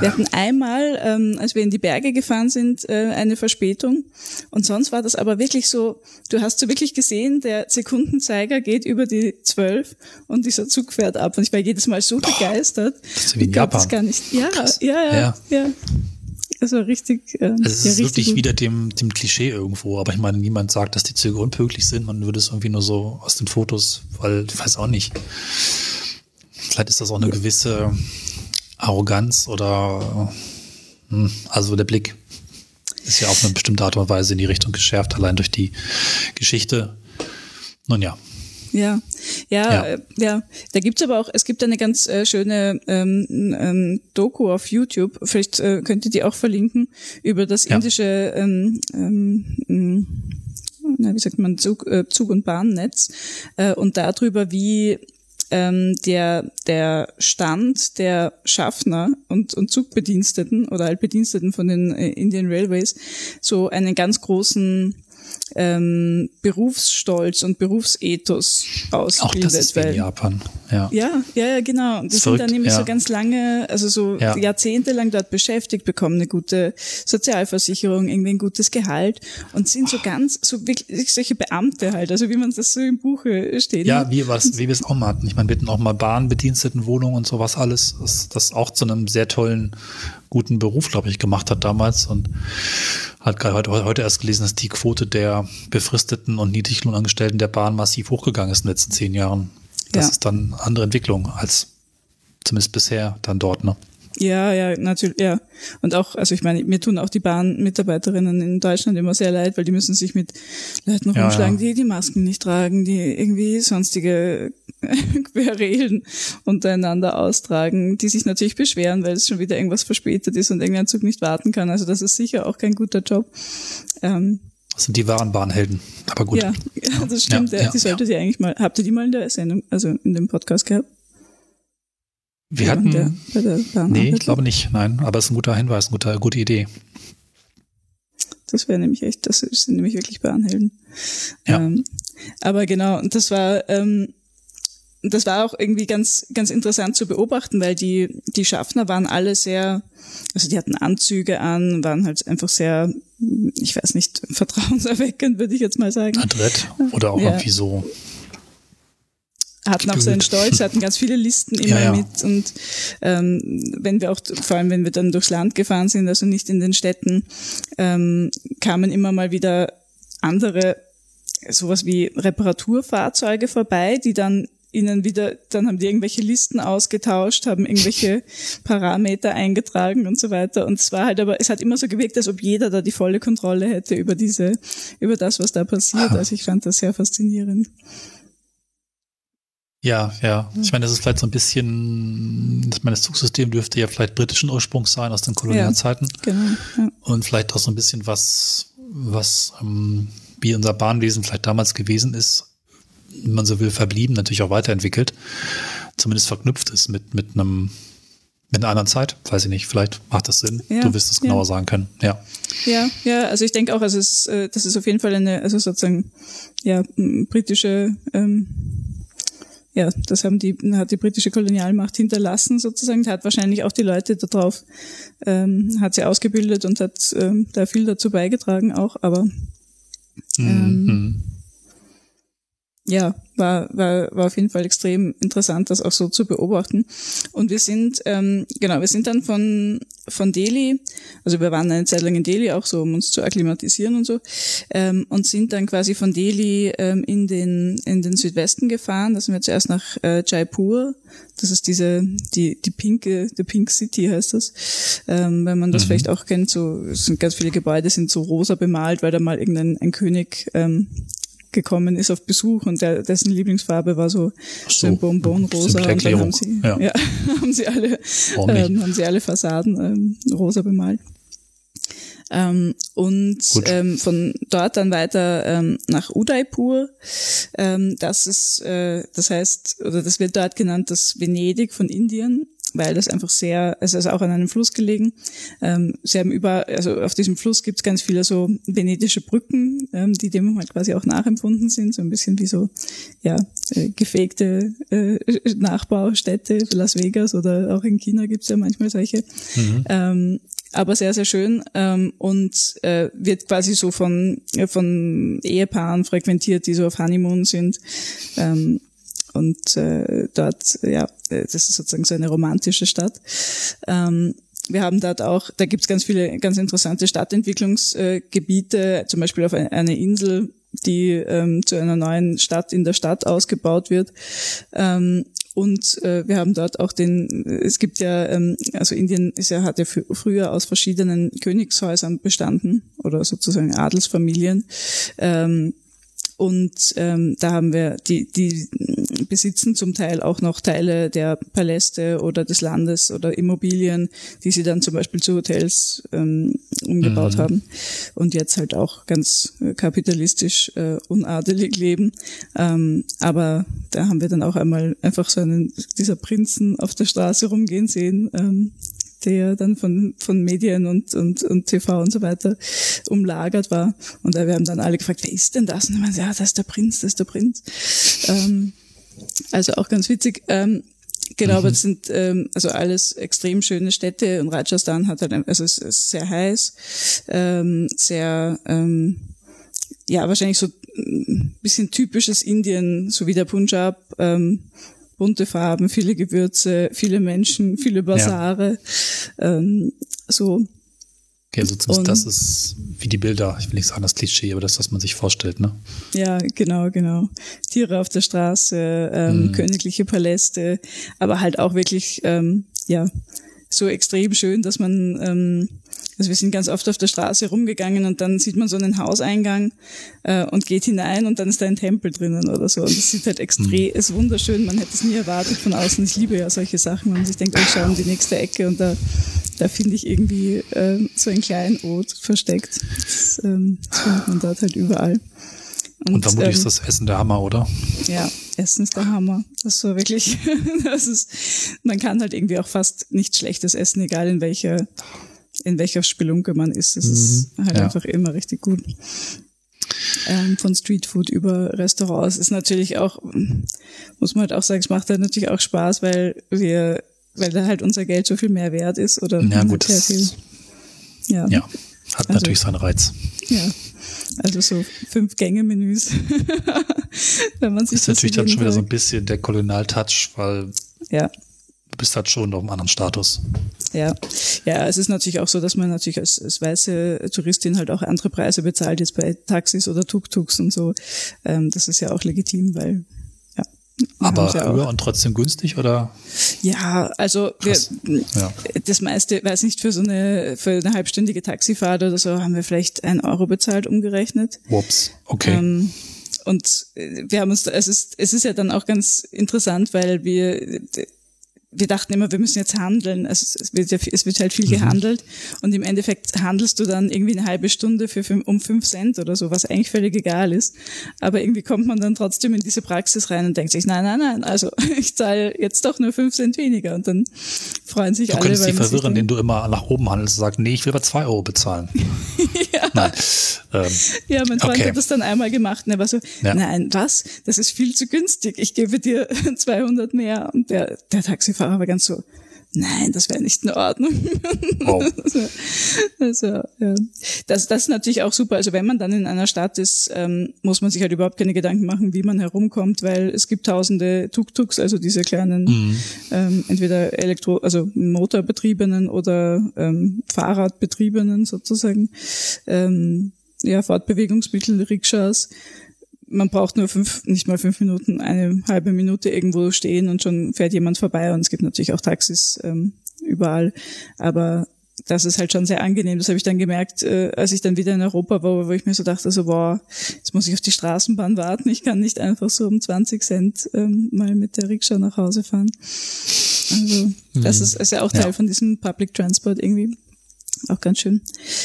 Wir hatten einmal, ähm, als wir in die Berge gefahren sind, äh, eine Verspätung. Und sonst war das aber wirklich so, du hast so wirklich gesehen, der Sekundenzeiger geht über die zwölf und dieser Zug fährt ab. Und ich war jedes Mal so Boah, begeistert. Das ist wie in Japan. Das gar nicht. Ja, ja, ja, ja, ja. Also richtig. Äh, also es ja, ist wirklich gut. wieder dem, dem Klischee irgendwo. Aber ich meine, niemand sagt, dass die Züge unpünktlich sind. Man würde es irgendwie nur so aus den Fotos, weil ich weiß auch nicht. Vielleicht ist das auch eine gewisse Arroganz oder hm, also der Blick ist ja auf eine bestimmte Art und Weise in die Richtung geschärft, allein durch die Geschichte. Nun ja. Ja, ja, ja. Äh, ja. Da gibt's aber auch, es gibt eine ganz äh, schöne ähm, ähm, Doku auf YouTube, vielleicht äh, könnt ihr die auch verlinken, über das ja. indische ähm, ähm, na, wie sagt man, Zug, äh, Zug- und Bahnnetz äh, und darüber, wie ähm, der, der Stand der Schaffner und, und Zugbediensteten oder halt Bediensteten von den äh, Indian Railways so einen ganz großen ähm, Berufsstolz und Berufsethos ausbildet. Auch das ist weil, in Japan, ja. Ja, ja, ja genau. Das, das sind dann nämlich ja. so ganz lange, also so ja. jahrzehntelang dort beschäftigt, bekommen eine gute Sozialversicherung, irgendwie ein gutes Gehalt und sind so ganz, so wirklich solche Beamte halt, also wie man das so im Buche steht. Ja, ne? wie, was, wie wir es auch mal hatten. Ich meine, wir hatten auch mal Bahnbedienstetenwohnungen und sowas alles, das, das auch zu einem sehr tollen guten Beruf, glaube ich, gemacht hat damals und hat gerade heute, erst gelesen, dass die Quote der befristeten und Niedriglohnangestellten der Bahn massiv hochgegangen ist in den letzten zehn Jahren. Das ja. ist dann eine andere Entwicklung als zumindest bisher dann dort, ne? Ja, ja, natürlich, ja. Und auch, also ich meine, mir tun auch die Bahnmitarbeiterinnen in Deutschland immer sehr leid, weil die müssen sich mit Leuten rumschlagen, ja, ja. die die Masken nicht tragen, die irgendwie sonstige Querelen untereinander austragen, die sich natürlich beschweren, weil es schon wieder irgendwas verspätet ist und irgendein Zug nicht warten kann. Also das ist sicher auch kein guter Job. Ähm, das sind die wahren Bahnhelden. Aber gut. Ja, ja das stimmt. Ja, die solltet ihr eigentlich mal, habt ihr die mal in der Sendung, also in dem Podcast gehabt? Wir hatten, der, bei der nee, ich glaube nicht, nein, aber es ist ein guter Hinweis, eine gute, gute Idee. Das wäre nämlich echt, das sind nämlich wirklich Bahnhelden. Ja. Ähm, aber genau, und das war, ähm, das war auch irgendwie ganz, ganz interessant zu beobachten, weil die, die Schaffner waren alle sehr, also die hatten Anzüge an, waren halt einfach sehr, ich weiß nicht, vertrauenserweckend, würde ich jetzt mal sagen. Adrett oder auch ja. irgendwie so hatten auch seinen Stolz, hatten ganz viele Listen immer ja, ja. mit und ähm, wenn wir auch, vor allem wenn wir dann durchs Land gefahren sind, also nicht in den Städten, ähm, kamen immer mal wieder andere sowas wie Reparaturfahrzeuge vorbei, die dann ihnen wieder, dann haben die irgendwelche Listen ausgetauscht, haben irgendwelche Parameter eingetragen und so weiter. Und es war halt aber, es hat immer so gewirkt, als ob jeder da die volle Kontrolle hätte über diese, über das, was da passiert. Also ich fand das sehr faszinierend. Ja, ja. Ich meine, das ist vielleicht so ein bisschen, ich meine, das Zugsystem dürfte ja vielleicht britischen Ursprungs sein aus den Kolonialzeiten. Ja, genau. Ja. Und vielleicht auch so ein bisschen was, was ähm, wie unser Bahnwesen vielleicht damals gewesen ist, wenn man so will, verblieben, natürlich auch weiterentwickelt, zumindest verknüpft ist mit, mit einem mit einer anderen Zeit, weiß ich nicht, vielleicht macht das Sinn. Ja, du wirst es genauer ja. sagen können. Ja. Ja, ja, also ich denke auch, also es, äh, das ist auf jeden Fall eine, also sozusagen, ja, britische, ähm, ja, das haben die, hat die britische Kolonialmacht hinterlassen sozusagen, hat wahrscheinlich auch die Leute darauf, ähm, hat sie ausgebildet und hat ähm, da viel dazu beigetragen auch, aber ähm, mhm ja, war, war, war auf jeden Fall extrem interessant, das auch so zu beobachten. Und wir sind, ähm, genau, wir sind dann von, von Delhi, also wir waren eine Zeit lang in Delhi auch so, um uns zu akklimatisieren und so, ähm, und sind dann quasi von Delhi ähm, in, den, in den Südwesten gefahren. Da sind wir zuerst nach äh, Jaipur, das ist diese, die, die pinke, the Pink City heißt das. Ähm, wenn man das mhm. vielleicht auch kennt, so, sind ganz viele Gebäude, sind so rosa bemalt, weil da mal irgendein ein König ähm, gekommen ist auf Besuch und der, dessen Lieblingsfarbe war so, so, ein Bonbonrosa und dann haben sie, ja. ja haben sie alle, ähm, haben sie alle Fassaden ähm, rosa bemalt. Ähm, und ähm, von dort dann weiter ähm, nach Udaipur. Ähm, das ist, äh, das heißt, oder das wird dort genannt das Venedig von Indien weil das einfach sehr, also es ist auch an einem Fluss gelegen. Ähm, sie haben über, also auf diesem Fluss gibt es ganz viele so venedische Brücken, ähm, die dem halt quasi auch nachempfunden sind, so ein bisschen wie so ja äh, gefegte äh, Nachbaustädte, Las Vegas oder auch in China gibt es ja manchmal solche. Mhm. Ähm, aber sehr, sehr schön ähm, und äh, wird quasi so von, äh, von Ehepaaren frequentiert, die so auf Honeymoon sind. Ähm, und äh, dort, ja, das ist sozusagen so eine romantische Stadt. Ähm, wir haben dort auch, da gibt's ganz viele ganz interessante Stadtentwicklungsgebiete, zum Beispiel auf eine Insel, die ähm, zu einer neuen Stadt in der Stadt ausgebaut wird. Ähm, und äh, wir haben dort auch den, es gibt ja, ähm, also Indien ist ja, hat ja früher aus verschiedenen Königshäusern bestanden oder sozusagen Adelsfamilien. Ähm, und ähm, da haben wir, die, die besitzen zum Teil auch noch Teile der Paläste oder des Landes oder Immobilien, die sie dann zum Beispiel zu Hotels ähm, umgebaut mhm. haben und jetzt halt auch ganz kapitalistisch äh, unadelig leben. Ähm, aber da haben wir dann auch einmal einfach so einen dieser Prinzen auf der Straße rumgehen sehen, ähm, der dann von, von Medien und, und, und TV und so weiter umlagert war. Und da werden dann alle gefragt, wer ist denn das? Und dann meinen sie, ja, das ist der Prinz, das ist der Prinz. Ähm, also auch ganz witzig. Ähm, Genau, mhm. aber das sind ähm, also alles extrem schöne Städte und Rajasthan hat halt, also es ist sehr heiß, ähm, sehr ähm, ja wahrscheinlich so ein bisschen typisches Indien, so wie der Punjab, ähm, bunte Farben, viele Gewürze, viele Menschen, viele Basare. Ja. Ähm, so. Okay, also zumindest das ist wie die Bilder, ich will nicht sagen das Klischee, aber das, was man sich vorstellt, ne? Ja, genau, genau. Tiere auf der Straße, ähm, mm. königliche Paläste, aber halt auch wirklich, ähm, ja, so extrem schön, dass man ähm, also wir sind ganz oft auf der Straße rumgegangen und dann sieht man so einen Hauseingang äh, und geht hinein und dann ist da ein Tempel drinnen oder so. Und das sieht halt extrem, mhm. ist wunderschön. Man hätte es nie erwartet von außen. Ich liebe ja solche Sachen. Und ich denke, oh, ich schaue um die nächste Ecke und da, da finde ich irgendwie äh, so ein Kleinod versteckt. Das, ähm, das findet man dort halt überall. Und, und vermutlich ähm, ist das Essen der Hammer, oder? Ja, Essen ist der Hammer. Das so wirklich, das ist, man kann halt irgendwie auch fast nichts Schlechtes essen, egal in welcher in welcher Spelunke man ist. Es mhm. ist halt ja. einfach immer richtig gut. Ähm, von Streetfood über Restaurants ist natürlich auch, muss man halt auch sagen, es macht halt natürlich auch Spaß, weil wir, weil da halt unser Geld so viel mehr wert ist oder ja, gut, sehr viel. Ja. ja, hat also, natürlich seinen Reiz. Ja, also so fünf Gänge-Menüs. Wenn man sich das ist natürlich dann schon wieder so ein bisschen der Kolonial-Touch, weil ja bist halt schon auf einem anderen Status. Ja, ja, es ist natürlich auch so, dass man natürlich als, als weiße Touristin halt auch andere Preise bezahlt, jetzt bei Taxis oder Tuk-Tuks und so. Ähm, das ist ja auch legitim, weil ja. Aber ja höher und trotzdem günstig oder? Ja, also wir, ja. das meiste, weiß nicht, für so eine, für eine halbstündige Taxifahrt oder so haben wir vielleicht ein Euro bezahlt, umgerechnet. Whoops, okay. Ähm, und wir haben uns, es ist, es ist ja dann auch ganz interessant, weil wir wir dachten immer, wir müssen jetzt handeln. Also es wird, ja, es wird halt viel mhm. gehandelt und im Endeffekt handelst du dann irgendwie eine halbe Stunde für fünf, um fünf Cent oder so, was eigentlich völlig egal ist. Aber irgendwie kommt man dann trotzdem in diese Praxis rein und denkt sich, nein, nein, nein, also ich zahle jetzt doch nur fünf Cent weniger und dann freuen sich du alle. Du könntest sie verwirren, indem du immer nach oben handelst und sagst, nee, ich will aber zwei Euro bezahlen. ja. Nein. Ähm, ja, mein Freund okay. hat das dann einmal gemacht und er war so, ja. nein, was? Das ist viel zu günstig. Ich gebe dir 200 mehr und der, der Taxifahrer Fahrer aber ganz so, nein, das wäre nicht in Ordnung. Oh. also, ja. das, das ist natürlich auch super. Also wenn man dann in einer Stadt ist, ähm, muss man sich halt überhaupt keine Gedanken machen, wie man herumkommt, weil es gibt tausende Tuk-Tuks, also diese kleinen, mhm. ähm, entweder Elektro, also Motorbetriebenen oder ähm, Fahrradbetriebenen sozusagen, ähm, ja, Fortbewegungsmittel, Rikschas man braucht nur fünf, nicht mal fünf Minuten, eine halbe Minute irgendwo stehen und schon fährt jemand vorbei. Und es gibt natürlich auch Taxis ähm, überall. Aber das ist halt schon sehr angenehm. Das habe ich dann gemerkt, äh, als ich dann wieder in Europa war, wo ich mir so dachte, so, boah, jetzt muss ich auf die Straßenbahn warten. Ich kann nicht einfach so um 20 Cent ähm, mal mit der Rikscha nach Hause fahren. Also das mhm. ist, ist ja auch Teil ja. von diesem Public Transport irgendwie auch ganz schön.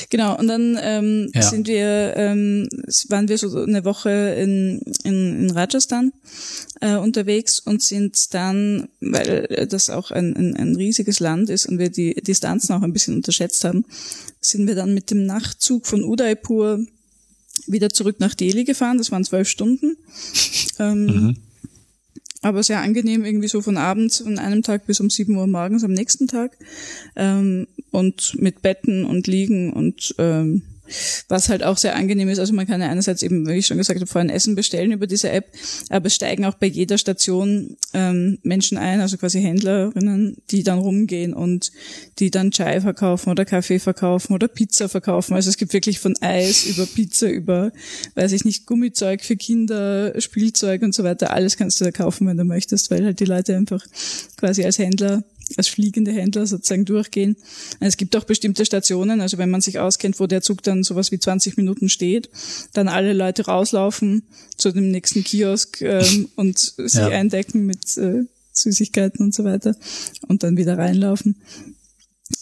Genau, und dann ähm, ja. sind wir, ähm, waren wir so eine Woche in, in, in Rajasthan äh, unterwegs und sind dann, weil das auch ein, ein, ein riesiges Land ist und wir die Distanzen auch ein bisschen unterschätzt haben, sind wir dann mit dem Nachtzug von Udaipur wieder zurück nach Delhi gefahren. Das waren zwölf Stunden. Ähm, mhm aber sehr angenehm, irgendwie so von abends von einem Tag bis um sieben Uhr morgens am nächsten Tag. Ähm, und mit Betten und Liegen und ähm, was halt auch sehr angenehm ist. Also man kann ja einerseits eben, wie ich schon gesagt habe, vorhin Essen bestellen über diese App, aber es steigen auch bei jeder Station ähm, Menschen ein, also quasi Händlerinnen, die dann rumgehen und die dann Chai verkaufen oder Kaffee verkaufen oder Pizza verkaufen. Also es gibt wirklich von Eis über Pizza über, weiß ich nicht, Gummizeug für Kinder, Spielzeug und so weiter. Alles kannst du da kaufen, wenn du möchtest, weil halt die Leute einfach quasi als Händler als fliegende Händler sozusagen durchgehen. Es gibt auch bestimmte Stationen, also wenn man sich auskennt, wo der Zug dann sowas wie 20 Minuten steht, dann alle Leute rauslaufen zu dem nächsten Kiosk ähm, und sich ja. eindecken mit äh, Süßigkeiten und so weiter und dann wieder reinlaufen.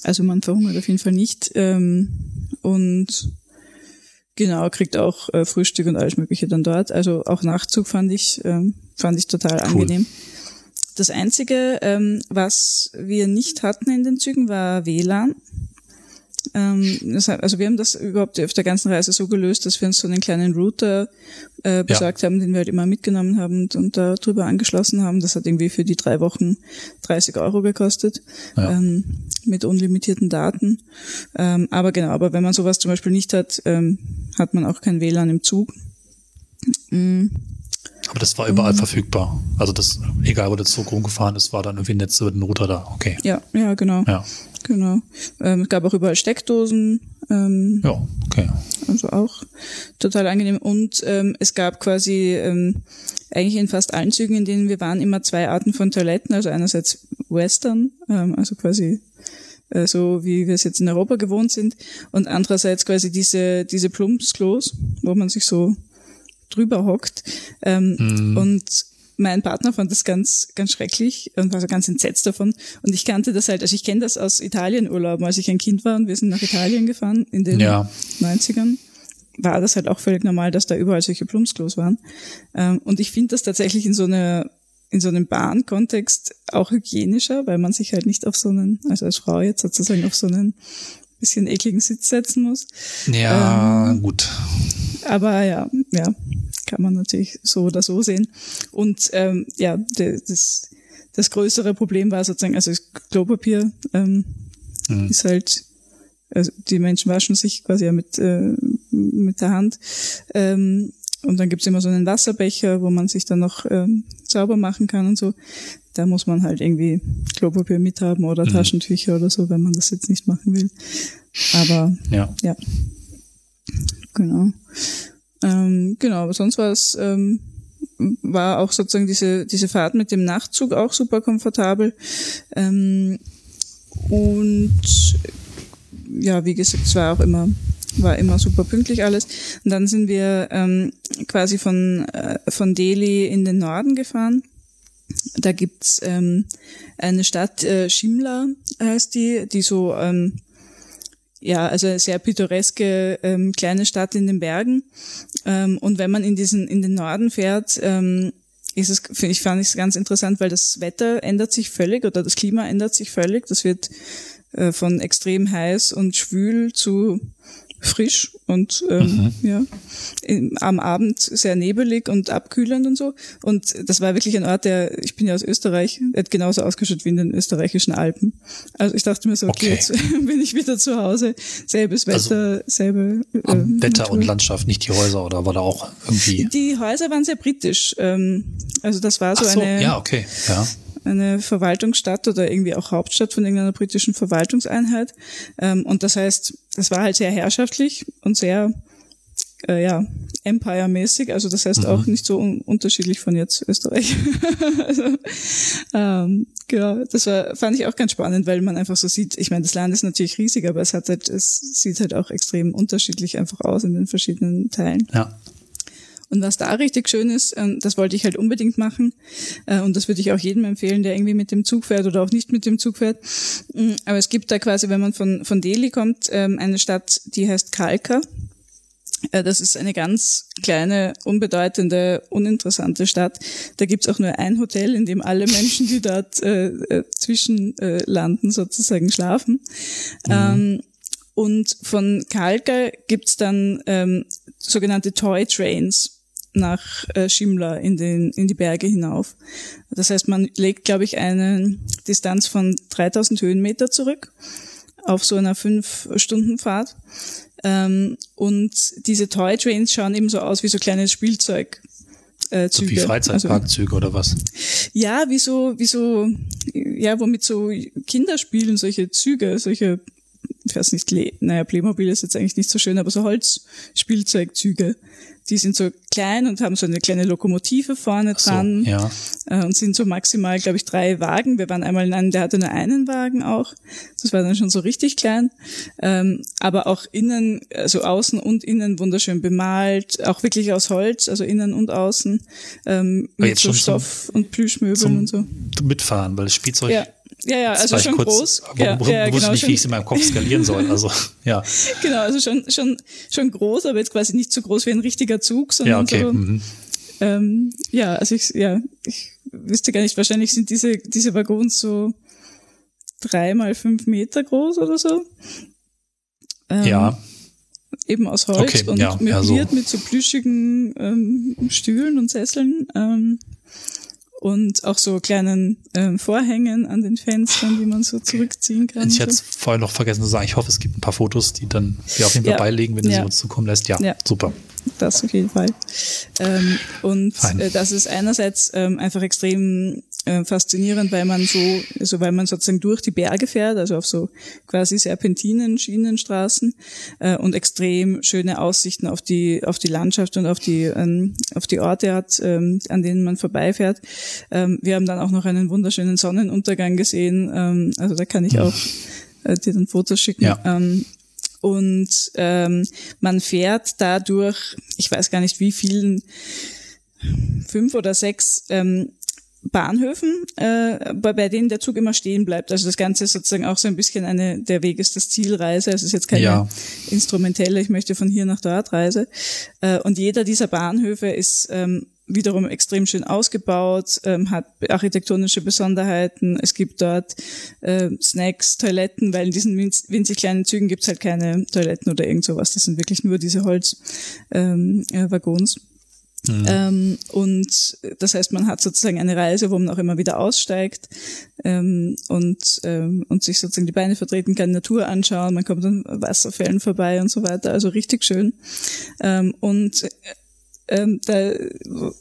Also man verhungert auf jeden Fall nicht ähm, und genau kriegt auch äh, Frühstück und alles Mögliche dann dort. Also auch Nachtzug fand ich ähm, fand ich total cool. angenehm. Das Einzige, ähm, was wir nicht hatten in den Zügen, war WLAN. Ähm, also wir haben das überhaupt auf der ganzen Reise so gelöst, dass wir uns so einen kleinen Router äh, besorgt ja. haben, den wir halt immer mitgenommen haben und, und da drüber angeschlossen haben. Das hat irgendwie für die drei Wochen 30 Euro gekostet, ja. ähm, mit unlimitierten Daten. Ähm, aber genau, aber wenn man sowas zum Beispiel nicht hat, ähm, hat man auch kein WLAN im Zug. Mhm. Aber das war überall mhm. verfügbar. Also das, egal wo der Zug rumgefahren ist, war dann irgendwie Netz über den Router da. Okay. Ja, ja, genau. Ja. Genau. Ähm, es gab auch überall Steckdosen. Ähm, ja, okay. Also auch total angenehm. Und ähm, es gab quasi ähm, eigentlich in fast allen Zügen, in denen wir waren, immer zwei Arten von Toiletten. Also einerseits Western, ähm, also quasi äh, so wie wir es jetzt in Europa gewohnt sind, und andererseits quasi diese diese Plumpsklos, wo man sich so drüber hockt. Ähm, mhm. Und mein Partner fand das ganz, ganz schrecklich und war so ganz entsetzt davon. Und ich kannte das halt, also ich kenne das aus Italienurlauben, als ich ein Kind war und wir sind nach Italien gefahren in den ja. 90ern war das halt auch völlig normal, dass da überall solche Plumpsklos waren. Ähm, und ich finde das tatsächlich in so einer in so einem Bahnkontext auch hygienischer, weil man sich halt nicht auf so einen, also als Frau jetzt sozusagen auf so einen bisschen ekligen Sitz setzen muss. Ja, ähm, gut. Aber ja, ja, kann man natürlich so oder so sehen. Und ähm, ja, das, das größere Problem war sozusagen, also das Klopapier ähm, mhm. ist halt, also die Menschen waschen sich quasi ja mit, äh, mit der Hand. Ähm, und dann gibt's immer so einen Wasserbecher, wo man sich dann noch ähm, sauber machen kann und so. Da muss man halt irgendwie Klopapier mithaben oder mhm. Taschentücher oder so, wenn man das jetzt nicht machen will. Aber ja, ja. genau. Ähm, genau, aber sonst war es ähm, war auch sozusagen diese diese Fahrt mit dem Nachtzug auch super komfortabel ähm, und ja, wie gesagt, es war auch immer war immer super pünktlich alles. Und dann sind wir ähm, quasi von, äh, von Delhi in den Norden gefahren. Da gibt's ähm, eine Stadt, äh, Shimla heißt die, die so, ähm, ja, also eine sehr pittoreske ähm, kleine Stadt in den Bergen. Ähm, und wenn man in diesen, in den Norden fährt, ähm, ist es, ich fand es ganz interessant, weil das Wetter ändert sich völlig oder das Klima ändert sich völlig. Das wird äh, von extrem heiß und schwül zu frisch und ähm, mhm. ja im, am Abend sehr nebelig und abkühlend und so. Und das war wirklich ein Ort, der, ich bin ja aus Österreich, hat genauso ausgeschaut wie in den österreichischen Alpen. Also ich dachte mir so, okay, okay. jetzt bin ich wieder zu Hause. Selbes also Wetter, also, selbe äh, Wetter Natur. und Landschaft, nicht die Häuser oder war da auch irgendwie? Die Häuser waren sehr britisch. Ähm, also das war so, so eine. Ja, okay, ja eine Verwaltungsstadt oder irgendwie auch Hauptstadt von irgendeiner britischen Verwaltungseinheit. Ähm, und das heißt, es war halt sehr herrschaftlich und sehr äh, ja, Empire-mäßig, also das heißt mhm. auch nicht so un unterschiedlich von jetzt Österreich. also, ähm, genau, das war, fand ich auch ganz spannend, weil man einfach so sieht, ich meine, das Land ist natürlich riesig, aber es hat halt, es sieht halt auch extrem unterschiedlich einfach aus in den verschiedenen Teilen. Ja. Und was da richtig schön ist, ähm, das wollte ich halt unbedingt machen. Äh, und das würde ich auch jedem empfehlen, der irgendwie mit dem Zug fährt oder auch nicht mit dem Zug fährt. Mm, aber es gibt da quasi, wenn man von, von Delhi kommt, ähm, eine Stadt, die heißt Kalka. Äh, das ist eine ganz kleine, unbedeutende, uninteressante Stadt. Da gibt's auch nur ein Hotel, in dem alle Menschen, die dort äh, äh zwischenlanden, sozusagen schlafen. Mhm. Ähm, und von Kalka gibt's dann ähm, sogenannte Toy Trains nach äh, Shimla in, den, in die Berge hinauf. Das heißt, man legt, glaube ich, eine Distanz von 3000 Höhenmeter zurück auf so einer fünf Stunden Fahrt. Ähm, und diese Toy Trains schauen eben so aus wie so kleines Spielzeug. Äh, Züge. So wie Freizeitparkzüge also, oder was? Ja, wie so, wie so, ja, womit so Kinder spielen, solche Züge, solche ich weiß nicht, naja, Playmobil ist jetzt eigentlich nicht so schön, aber so Holzspielzeugzüge. Die sind so klein und haben so eine kleine Lokomotive vorne dran so, ja. Äh, und sind so maximal, glaube ich, drei Wagen. Wir waren einmal in einem, der hatte nur einen Wagen auch. Das war dann schon so richtig klein. Ähm, aber auch innen, also außen und innen wunderschön bemalt, auch wirklich aus Holz, also innen und außen, ähm, mit so Stoff und Plüschmöbeln und so. Mitfahren, weil das Spielzeug ja. Ja, ja, also schon kurz, groß. Ja, ja, wusste genau, nicht, wie ich es in meinem Kopf skalieren soll. Also, ja. Genau, also schon, schon, schon groß, aber jetzt quasi nicht so groß wie ein richtiger Zug, sondern ja, okay. so. Mhm. Ähm, ja, also ich, ja, ich wüsste gar nicht, wahrscheinlich sind diese, diese Waggons so drei mal fünf Meter groß oder so. Ähm, ja. Eben aus Holz okay, und ja, möbliert so. mit so plüschigen ähm, Stühlen und Sesseln. Ähm, und auch so kleinen ähm, Vorhängen an den Fenstern, die man so zurückziehen kann. Ich hatte so. vorher noch vergessen zu sagen, ich hoffe, es gibt ein paar Fotos, die dann wir auf jeden Fall ja. beilegen, wenn ja. du sie uns zukommen lässt. Ja, ja, super. Das auf jeden Fall. Ähm, und äh, das ist einerseits ähm, einfach extrem äh, faszinierend, weil man so, also weil man sozusagen durch die Berge fährt, also auf so quasi Serpentinen, Schienenstraßen äh, und extrem schöne Aussichten auf die auf die Landschaft und auf die ähm, auf die Orte hat, ähm, an denen man vorbeifährt. Ähm, wir haben dann auch noch einen wunderschönen Sonnenuntergang gesehen, ähm, also da kann ich auch äh, dir dann Fotos schicken. Ja. Ähm, und ähm, man fährt dadurch, ich weiß gar nicht wie vielen, fünf oder sechs ähm, Bahnhöfen, äh, bei, bei denen der Zug immer stehen bleibt. Also das Ganze ist sozusagen auch so ein bisschen eine, der Weg ist das Zielreise. Es ist jetzt keine ja. instrumentelle, ich möchte von hier nach dort Reise. Äh, und jeder dieser Bahnhöfe ist ähm, wiederum extrem schön ausgebaut, ähm, hat architektonische Besonderheiten. Es gibt dort äh, Snacks, Toiletten, weil in diesen winzig kleinen Zügen gibt's halt keine Toiletten oder irgend sowas. Das sind wirklich nur diese Holzwaggons. Ähm, äh. Mhm. Ähm, und das heißt, man hat sozusagen eine Reise, wo man auch immer wieder aussteigt ähm, und, ähm, und sich sozusagen die Beine vertreten kann, Natur anschauen, man kommt an Wasserfällen vorbei und so weiter. Also richtig schön. Ähm, und ähm, da,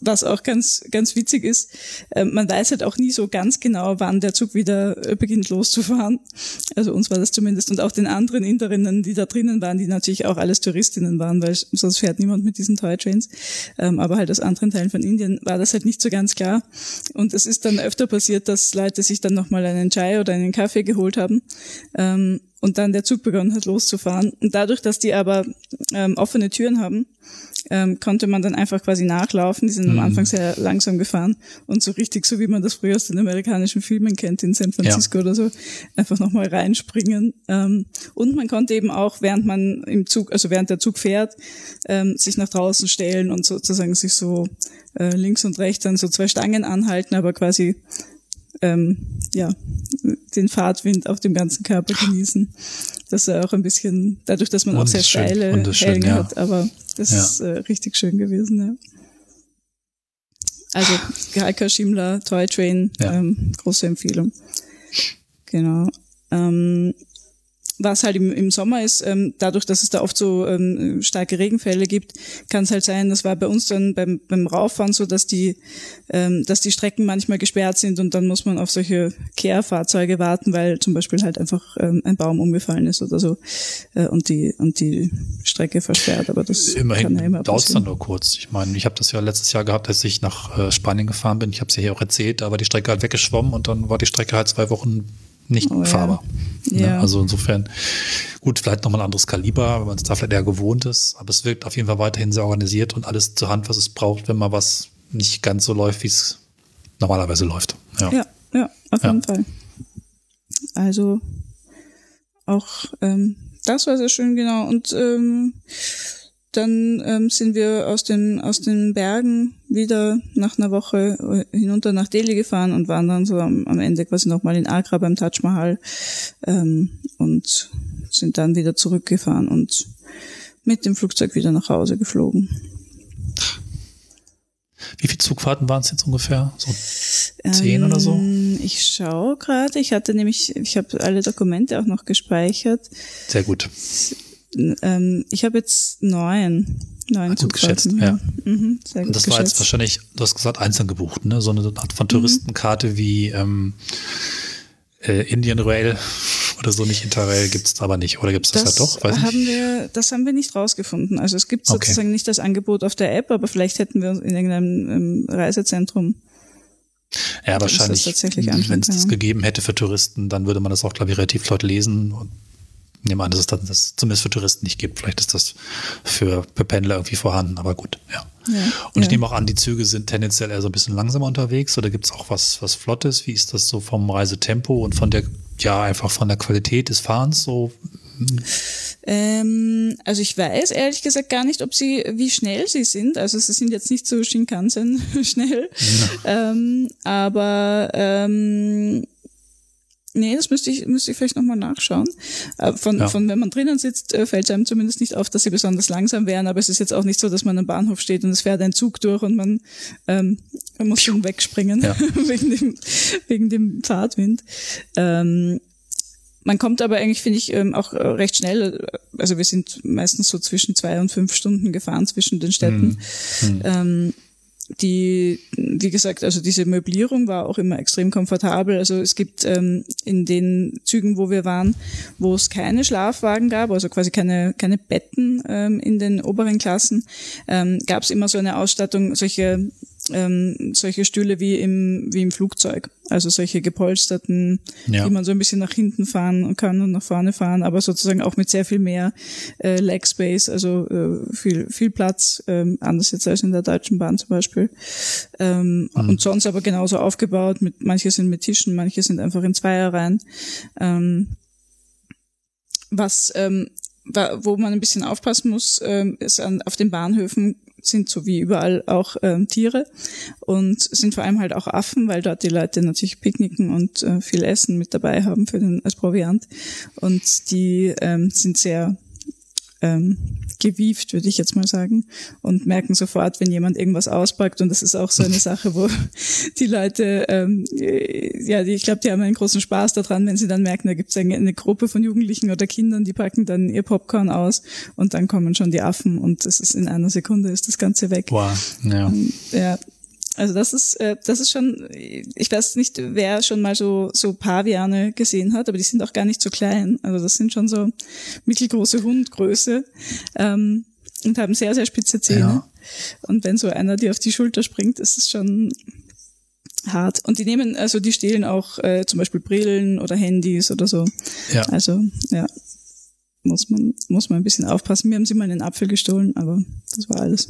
was auch ganz, ganz witzig ist, äh, man weiß halt auch nie so ganz genau, wann der Zug wieder äh, beginnt loszufahren. Also uns war das zumindest und auch den anderen Inderinnen, die da drinnen waren, die natürlich auch alles Touristinnen waren, weil sonst fährt niemand mit diesen Toy Trains. Ähm, aber halt aus anderen Teilen von Indien war das halt nicht so ganz klar. Und es ist dann öfter passiert, dass Leute sich dann nochmal einen Chai oder einen Kaffee geholt haben. Ähm, und dann der Zug begonnen hat loszufahren. Und dadurch, dass die aber ähm, offene Türen haben, ähm, konnte man dann einfach quasi nachlaufen. Die sind mhm. am Anfang sehr langsam gefahren und so richtig, so wie man das früher aus den amerikanischen Filmen kennt, in San Francisco ja. oder so, einfach nochmal reinspringen. Ähm, und man konnte eben auch, während man im Zug, also während der Zug fährt, ähm, sich nach draußen stellen und sozusagen sich so äh, links und rechts an so zwei Stangen anhalten, aber quasi ähm, ja, den Fahrtwind auf dem ganzen Körper genießen. Das ist auch ein bisschen, dadurch, dass man auch sehr steile Hänge ja. hat, aber das ja. ist äh, richtig schön gewesen. Ja. Also Gaika Shimla Toy Train, ähm, große Empfehlung. Genau. Ähm, was halt im, im Sommer ist, ähm, dadurch, dass es da oft so ähm, starke Regenfälle gibt, kann es halt sein, das war bei uns dann beim, beim Rauffahren so, dass die, ähm, dass die Strecken manchmal gesperrt sind und dann muss man auf solche Kehrfahrzeuge warten, weil zum Beispiel halt einfach ähm, ein Baum umgefallen ist oder so äh, und die und die Strecke versperrt. Aber das immerhin kann ja immer dauert es dann nur kurz. Ich meine, ich habe das ja letztes Jahr gehabt, als ich nach äh, Spanien gefahren bin. Ich habe es ja hier auch erzählt, da war die Strecke halt weggeschwommen und dann war die Strecke halt zwei Wochen nicht oh, fahrbar. Ja. Ne? Ja. Also insofern, gut, vielleicht nochmal ein anderes Kaliber, wenn man es da vielleicht eher gewohnt ist, aber es wirkt auf jeden Fall weiterhin sehr organisiert und alles zur Hand, was es braucht, wenn mal was nicht ganz so läuft, wie es normalerweise läuft. Ja, ja, ja auf jeden Fall. Also auch ähm, das war sehr schön, genau. Und ähm, dann ähm, sind wir aus den, aus den Bergen wieder nach einer Woche äh, hinunter nach Delhi gefahren und waren dann so am, am Ende quasi nochmal in Agra beim Taj Mahal ähm, und sind dann wieder zurückgefahren und mit dem Flugzeug wieder nach Hause geflogen. Wie viele Zugfahrten waren es jetzt ungefähr? So zehn ähm, oder so? Ähm, ich schaue gerade. Ich hatte nämlich, ich habe alle Dokumente auch noch gespeichert. Sehr gut. Ähm, ich habe jetzt neun. Neun gut geschätzt, ja. Mhm, sehr gut Und das geschätzt. war jetzt wahrscheinlich, du hast gesagt, einzeln gebucht, ne? So eine Art von Touristenkarte mhm. wie ähm, äh, Indian Rail oder so nicht Interrail gibt's aber nicht. Oder gibt's das, das halt doch? Weiß haben wir, das haben wir nicht rausgefunden. Also es gibt sozusagen okay. nicht das Angebot auf der App, aber vielleicht hätten wir in irgendeinem ähm, Reisezentrum ja, wahrscheinlich, wenn es das gegeben hätte für Touristen, dann würde man das auch, glaube ich, relativ laut lesen. Und nehme an, dass es das, das zumindest für Touristen nicht gibt. Vielleicht ist das für, für Pendler irgendwie vorhanden, aber gut, ja. ja und ich ja. nehme auch an, die Züge sind tendenziell eher so ein bisschen langsamer unterwegs oder gibt es auch was, was Flottes? Wie ist das so vom Reisetempo und von der, ja, einfach von der Qualität des Fahrens so? Ähm, also ich weiß ehrlich gesagt gar nicht, ob sie, wie schnell sie sind. Also sie sind jetzt nicht so Shinkansen schnell. Ja. Ähm, aber ähm, Nee, das müsste ich, müsste ich vielleicht nochmal nachschauen. Äh, von, ja. von wenn man drinnen sitzt, äh, fällt einem zumindest nicht auf, dass sie besonders langsam wären, aber es ist jetzt auch nicht so, dass man am Bahnhof steht und es fährt ein Zug durch und man, ähm, man muss schon wegspringen ja. wegen, dem, wegen dem Fahrtwind. Ähm, man kommt aber eigentlich, finde ich, ähm, auch recht schnell, also wir sind meistens so zwischen zwei und fünf Stunden gefahren zwischen den Städten. Hm. Hm. Ähm, die, wie gesagt, also diese Möblierung war auch immer extrem komfortabel. Also es gibt ähm, in den Zügen, wo wir waren, wo es keine Schlafwagen gab, also quasi keine, keine Betten ähm, in den oberen Klassen, ähm, gab es immer so eine Ausstattung, solche ähm, solche Stühle wie im, wie im Flugzeug. Also solche gepolsterten, ja. die man so ein bisschen nach hinten fahren kann und nach vorne fahren, aber sozusagen auch mit sehr viel mehr äh, Leg Space, also äh, viel, viel Platz, ähm, anders jetzt als in der Deutschen Bahn zum Beispiel. Ähm, mhm. Und sonst aber genauso aufgebaut, mit, manche sind mit Tischen, manche sind einfach in Zweierreihen. Ähm, was ähm, wo man ein bisschen aufpassen muss, ähm, ist an, auf den Bahnhöfen sind so wie überall auch ähm, Tiere und sind vor allem halt auch Affen, weil dort die Leute natürlich picknicken und äh, viel Essen mit dabei haben für den als Proviant und die ähm, sind sehr ähm, gewieft, würde ich jetzt mal sagen, und merken sofort, wenn jemand irgendwas auspackt. Und das ist auch so eine Sache, wo die Leute, ähm, ja, die, ich glaube, die haben einen großen Spaß daran, wenn sie dann merken, da gibt es eine, eine, Gruppe von Jugendlichen oder Kindern, die packen dann ihr Popcorn aus und dann kommen schon die Affen und das ist in einer Sekunde ist das Ganze weg. Wow, ja. Und, ja, also das ist, äh, das ist schon, ich weiß nicht, wer schon mal so, so Paviane gesehen hat, aber die sind auch gar nicht so klein. Also das sind schon so mittelgroße Hundgröße ähm, und haben sehr, sehr spitze Zähne. Ja. Und wenn so einer dir auf die Schulter springt, ist es schon hart. Und die nehmen, also die stehlen auch äh, zum Beispiel Brillen oder Handys oder so. Ja. Also, ja. Muss man, muss man ein bisschen aufpassen. Mir haben sie mal einen Apfel gestohlen, aber das war alles.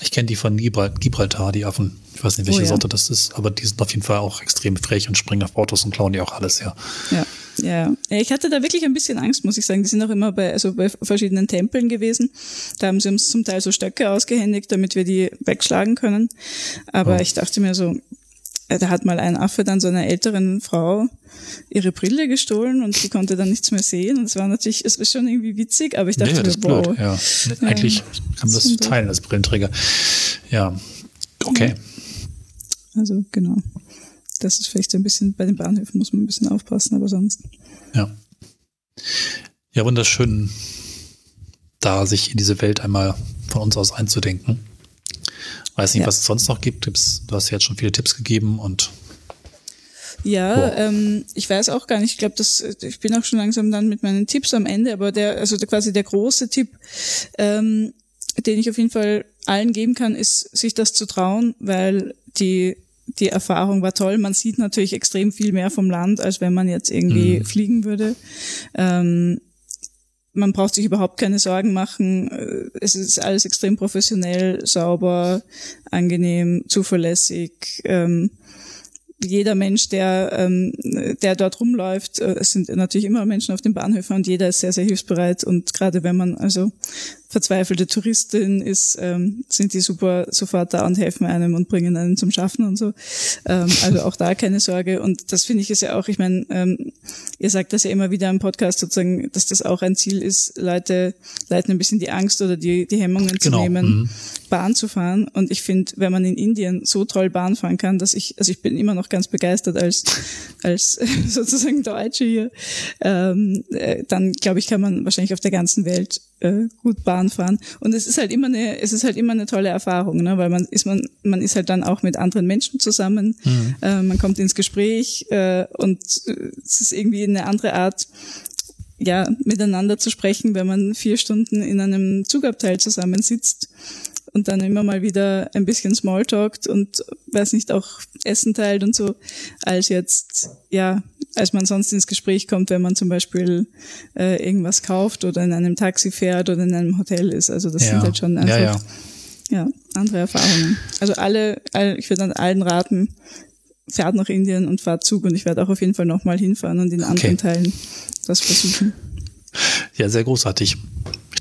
Ich kenne die von Gibraltar, die Affen. Ich weiß nicht, welche oh, ja. Sorte das ist, aber die sind auf jeden Fall auch extrem frech und springen auf Autos und klauen die auch alles, ja. Ja, ja. Ich hatte da wirklich ein bisschen Angst, muss ich sagen. Die sind auch immer bei, also bei verschiedenen Tempeln gewesen. Da haben sie uns zum Teil so Stöcke ausgehändigt, damit wir die wegschlagen können. Aber oh. ich dachte mir so, da hat mal ein Affe dann so einer älteren Frau ihre Brille gestohlen und sie konnte dann nichts mehr sehen. Und es war natürlich, es war schon irgendwie witzig, aber ich dachte nee, mir, wow. Ja. Eigentlich kann man das teilen als Brillenträger. Ja, okay. Also genau. Das ist vielleicht so ein bisschen, bei den Bahnhöfen muss man ein bisschen aufpassen, aber sonst. Ja. Ja, wunderschön, da sich in diese Welt einmal von uns aus einzudenken. Weiß nicht, ja. was es sonst noch gibt. Du hast ja jetzt schon viele Tipps gegeben und ja, ähm, ich weiß auch gar nicht. Ich glaube, dass ich bin auch schon langsam dann mit meinen Tipps am Ende, aber der, also der, quasi der große Tipp, ähm, den ich auf jeden Fall allen geben kann, ist, sich das zu trauen, weil die die Erfahrung war toll. Man sieht natürlich extrem viel mehr vom Land, als wenn man jetzt irgendwie mhm. fliegen würde. Ähm, man braucht sich überhaupt keine Sorgen machen. Äh, es ist alles extrem professionell, sauber, angenehm, zuverlässig. Ähm, jeder Mensch, der, ähm, der dort rumläuft, äh, es sind natürlich immer Menschen auf den Bahnhöfen und jeder ist sehr, sehr hilfsbereit. Und gerade wenn man also verzweifelte Touristin ist, ähm, sind die super sofort da und helfen einem und bringen einen zum Schaffen und so. Ähm, also auch da keine Sorge. Und das finde ich ist ja auch, ich meine, ähm, ihr sagt das ja immer wieder im Podcast sozusagen, dass das auch ein Ziel ist, Leute leiten ein bisschen die Angst oder die, die Hemmungen genau. zu nehmen, mhm. Bahn zu fahren. Und ich finde, wenn man in Indien so toll Bahn fahren kann, dass ich, also ich bin immer noch ganz begeistert als, als sozusagen Deutsche hier, ähm, äh, dann glaube ich, kann man wahrscheinlich auf der ganzen Welt äh, gut Bahn fahren. Und es ist halt immer eine, es ist halt immer eine tolle Erfahrung, ne? weil man ist man, man ist halt dann auch mit anderen Menschen zusammen, mhm. äh, man kommt ins Gespräch äh, und äh, es ist irgendwie eine andere Art, ja, miteinander zu sprechen, wenn man vier Stunden in einem Zugabteil zusammensitzt und dann immer mal wieder ein bisschen Smalltalkt und weiß nicht auch Essen teilt und so, als jetzt ja, als man sonst ins Gespräch kommt, wenn man zum Beispiel äh, irgendwas kauft oder in einem Taxi fährt oder in einem Hotel ist. Also das ja. sind halt schon einfach ja, ja. ja, andere Erfahrungen. Also alle, alle ich würde an allen raten, fährt nach Indien und fahrt Zug und ich werde auch auf jeden Fall nochmal hinfahren und in okay. anderen Teilen das versuchen. Ja, sehr großartig.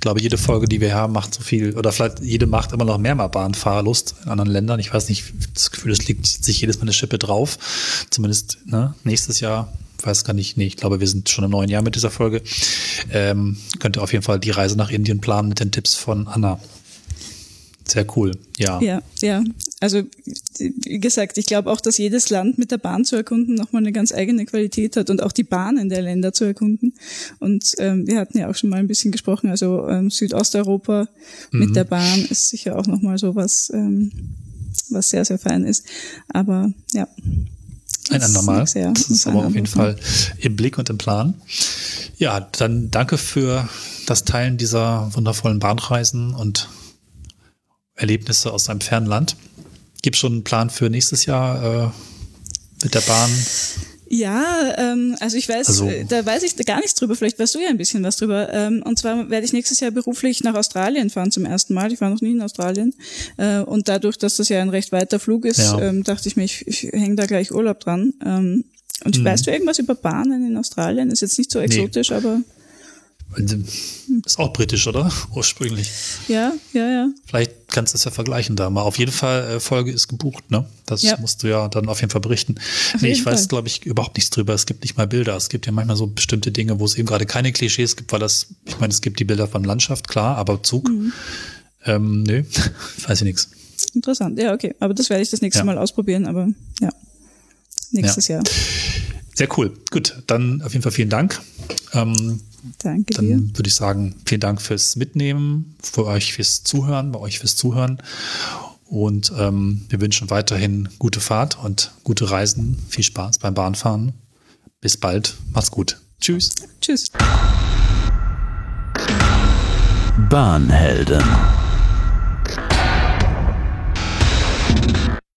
Ich glaube, jede Folge, die wir haben, macht so viel, oder vielleicht jede macht immer noch mehr mal Bahnfahrlust in anderen Ländern. Ich weiß nicht, das Gefühl, es liegt sich jedes Mal eine Schippe drauf. Zumindest ne, nächstes Jahr, weiß gar nicht, nee, ich glaube, wir sind schon im neuen Jahr mit dieser Folge. Ähm, könnt ihr auf jeden Fall die Reise nach Indien planen mit den Tipps von Anna. Sehr cool, ja. Ja, ja. Also wie gesagt, ich glaube auch, dass jedes Land mit der Bahn zu erkunden nochmal eine ganz eigene Qualität hat und auch die Bahnen der Länder zu erkunden. Und ähm, wir hatten ja auch schon mal ein bisschen gesprochen, also ähm, Südosteuropa mhm. mit der Bahn ist sicher auch nochmal so was, ähm, was sehr, sehr fein ist. Aber ja. Ein andermal. Sehr, das ist aber auf jeden Fall im Blick und im Plan. Ja, dann danke für das Teilen dieser wundervollen Bahnreisen und Erlebnisse aus einem fernen Land. Gibt es schon einen Plan für nächstes Jahr äh, mit der Bahn? Ja, ähm, also ich weiß, also, da weiß ich gar nichts drüber. Vielleicht weißt du ja ein bisschen was drüber. Ähm, und zwar werde ich nächstes Jahr beruflich nach Australien fahren zum ersten Mal. Ich war noch nie in Australien. Äh, und dadurch, dass das ja ein recht weiter Flug ist, ja. ähm, dachte ich mir, ich, ich hänge da gleich Urlaub dran. Ähm, und mhm. weißt du irgendwas über Bahnen in Australien? Ist jetzt nicht so exotisch, nee. aber Ist auch britisch, oder? Ursprünglich. Ja, ja, ja. Vielleicht kannst du es ja vergleichen da mal. Auf jeden Fall, äh, Folge ist gebucht, ne? Das ja. musst du ja dann auf jeden Fall berichten. Auf nee, ich Fall. weiß, glaube ich, überhaupt nichts drüber. Es gibt nicht mal Bilder. Es gibt ja manchmal so bestimmte Dinge, wo es eben gerade keine Klischees gibt, weil das, ich meine, es gibt die Bilder von Landschaft, klar, aber Zug, mhm. ähm, nö, weiß ich nichts. Interessant, ja, okay. Aber das werde ich das nächste ja. Mal ausprobieren, aber ja. Nächstes ja. Jahr. Sehr cool. Gut, dann auf jeden Fall vielen Dank. Ähm, Danke dann dir. würde ich sagen, vielen Dank fürs Mitnehmen, für euch fürs Zuhören, bei euch fürs Zuhören. Und ähm, wir wünschen weiterhin gute Fahrt und gute Reisen. Viel Spaß beim Bahnfahren. Bis bald. Macht's gut. Tschüss. Tschüss. Bahnhelden.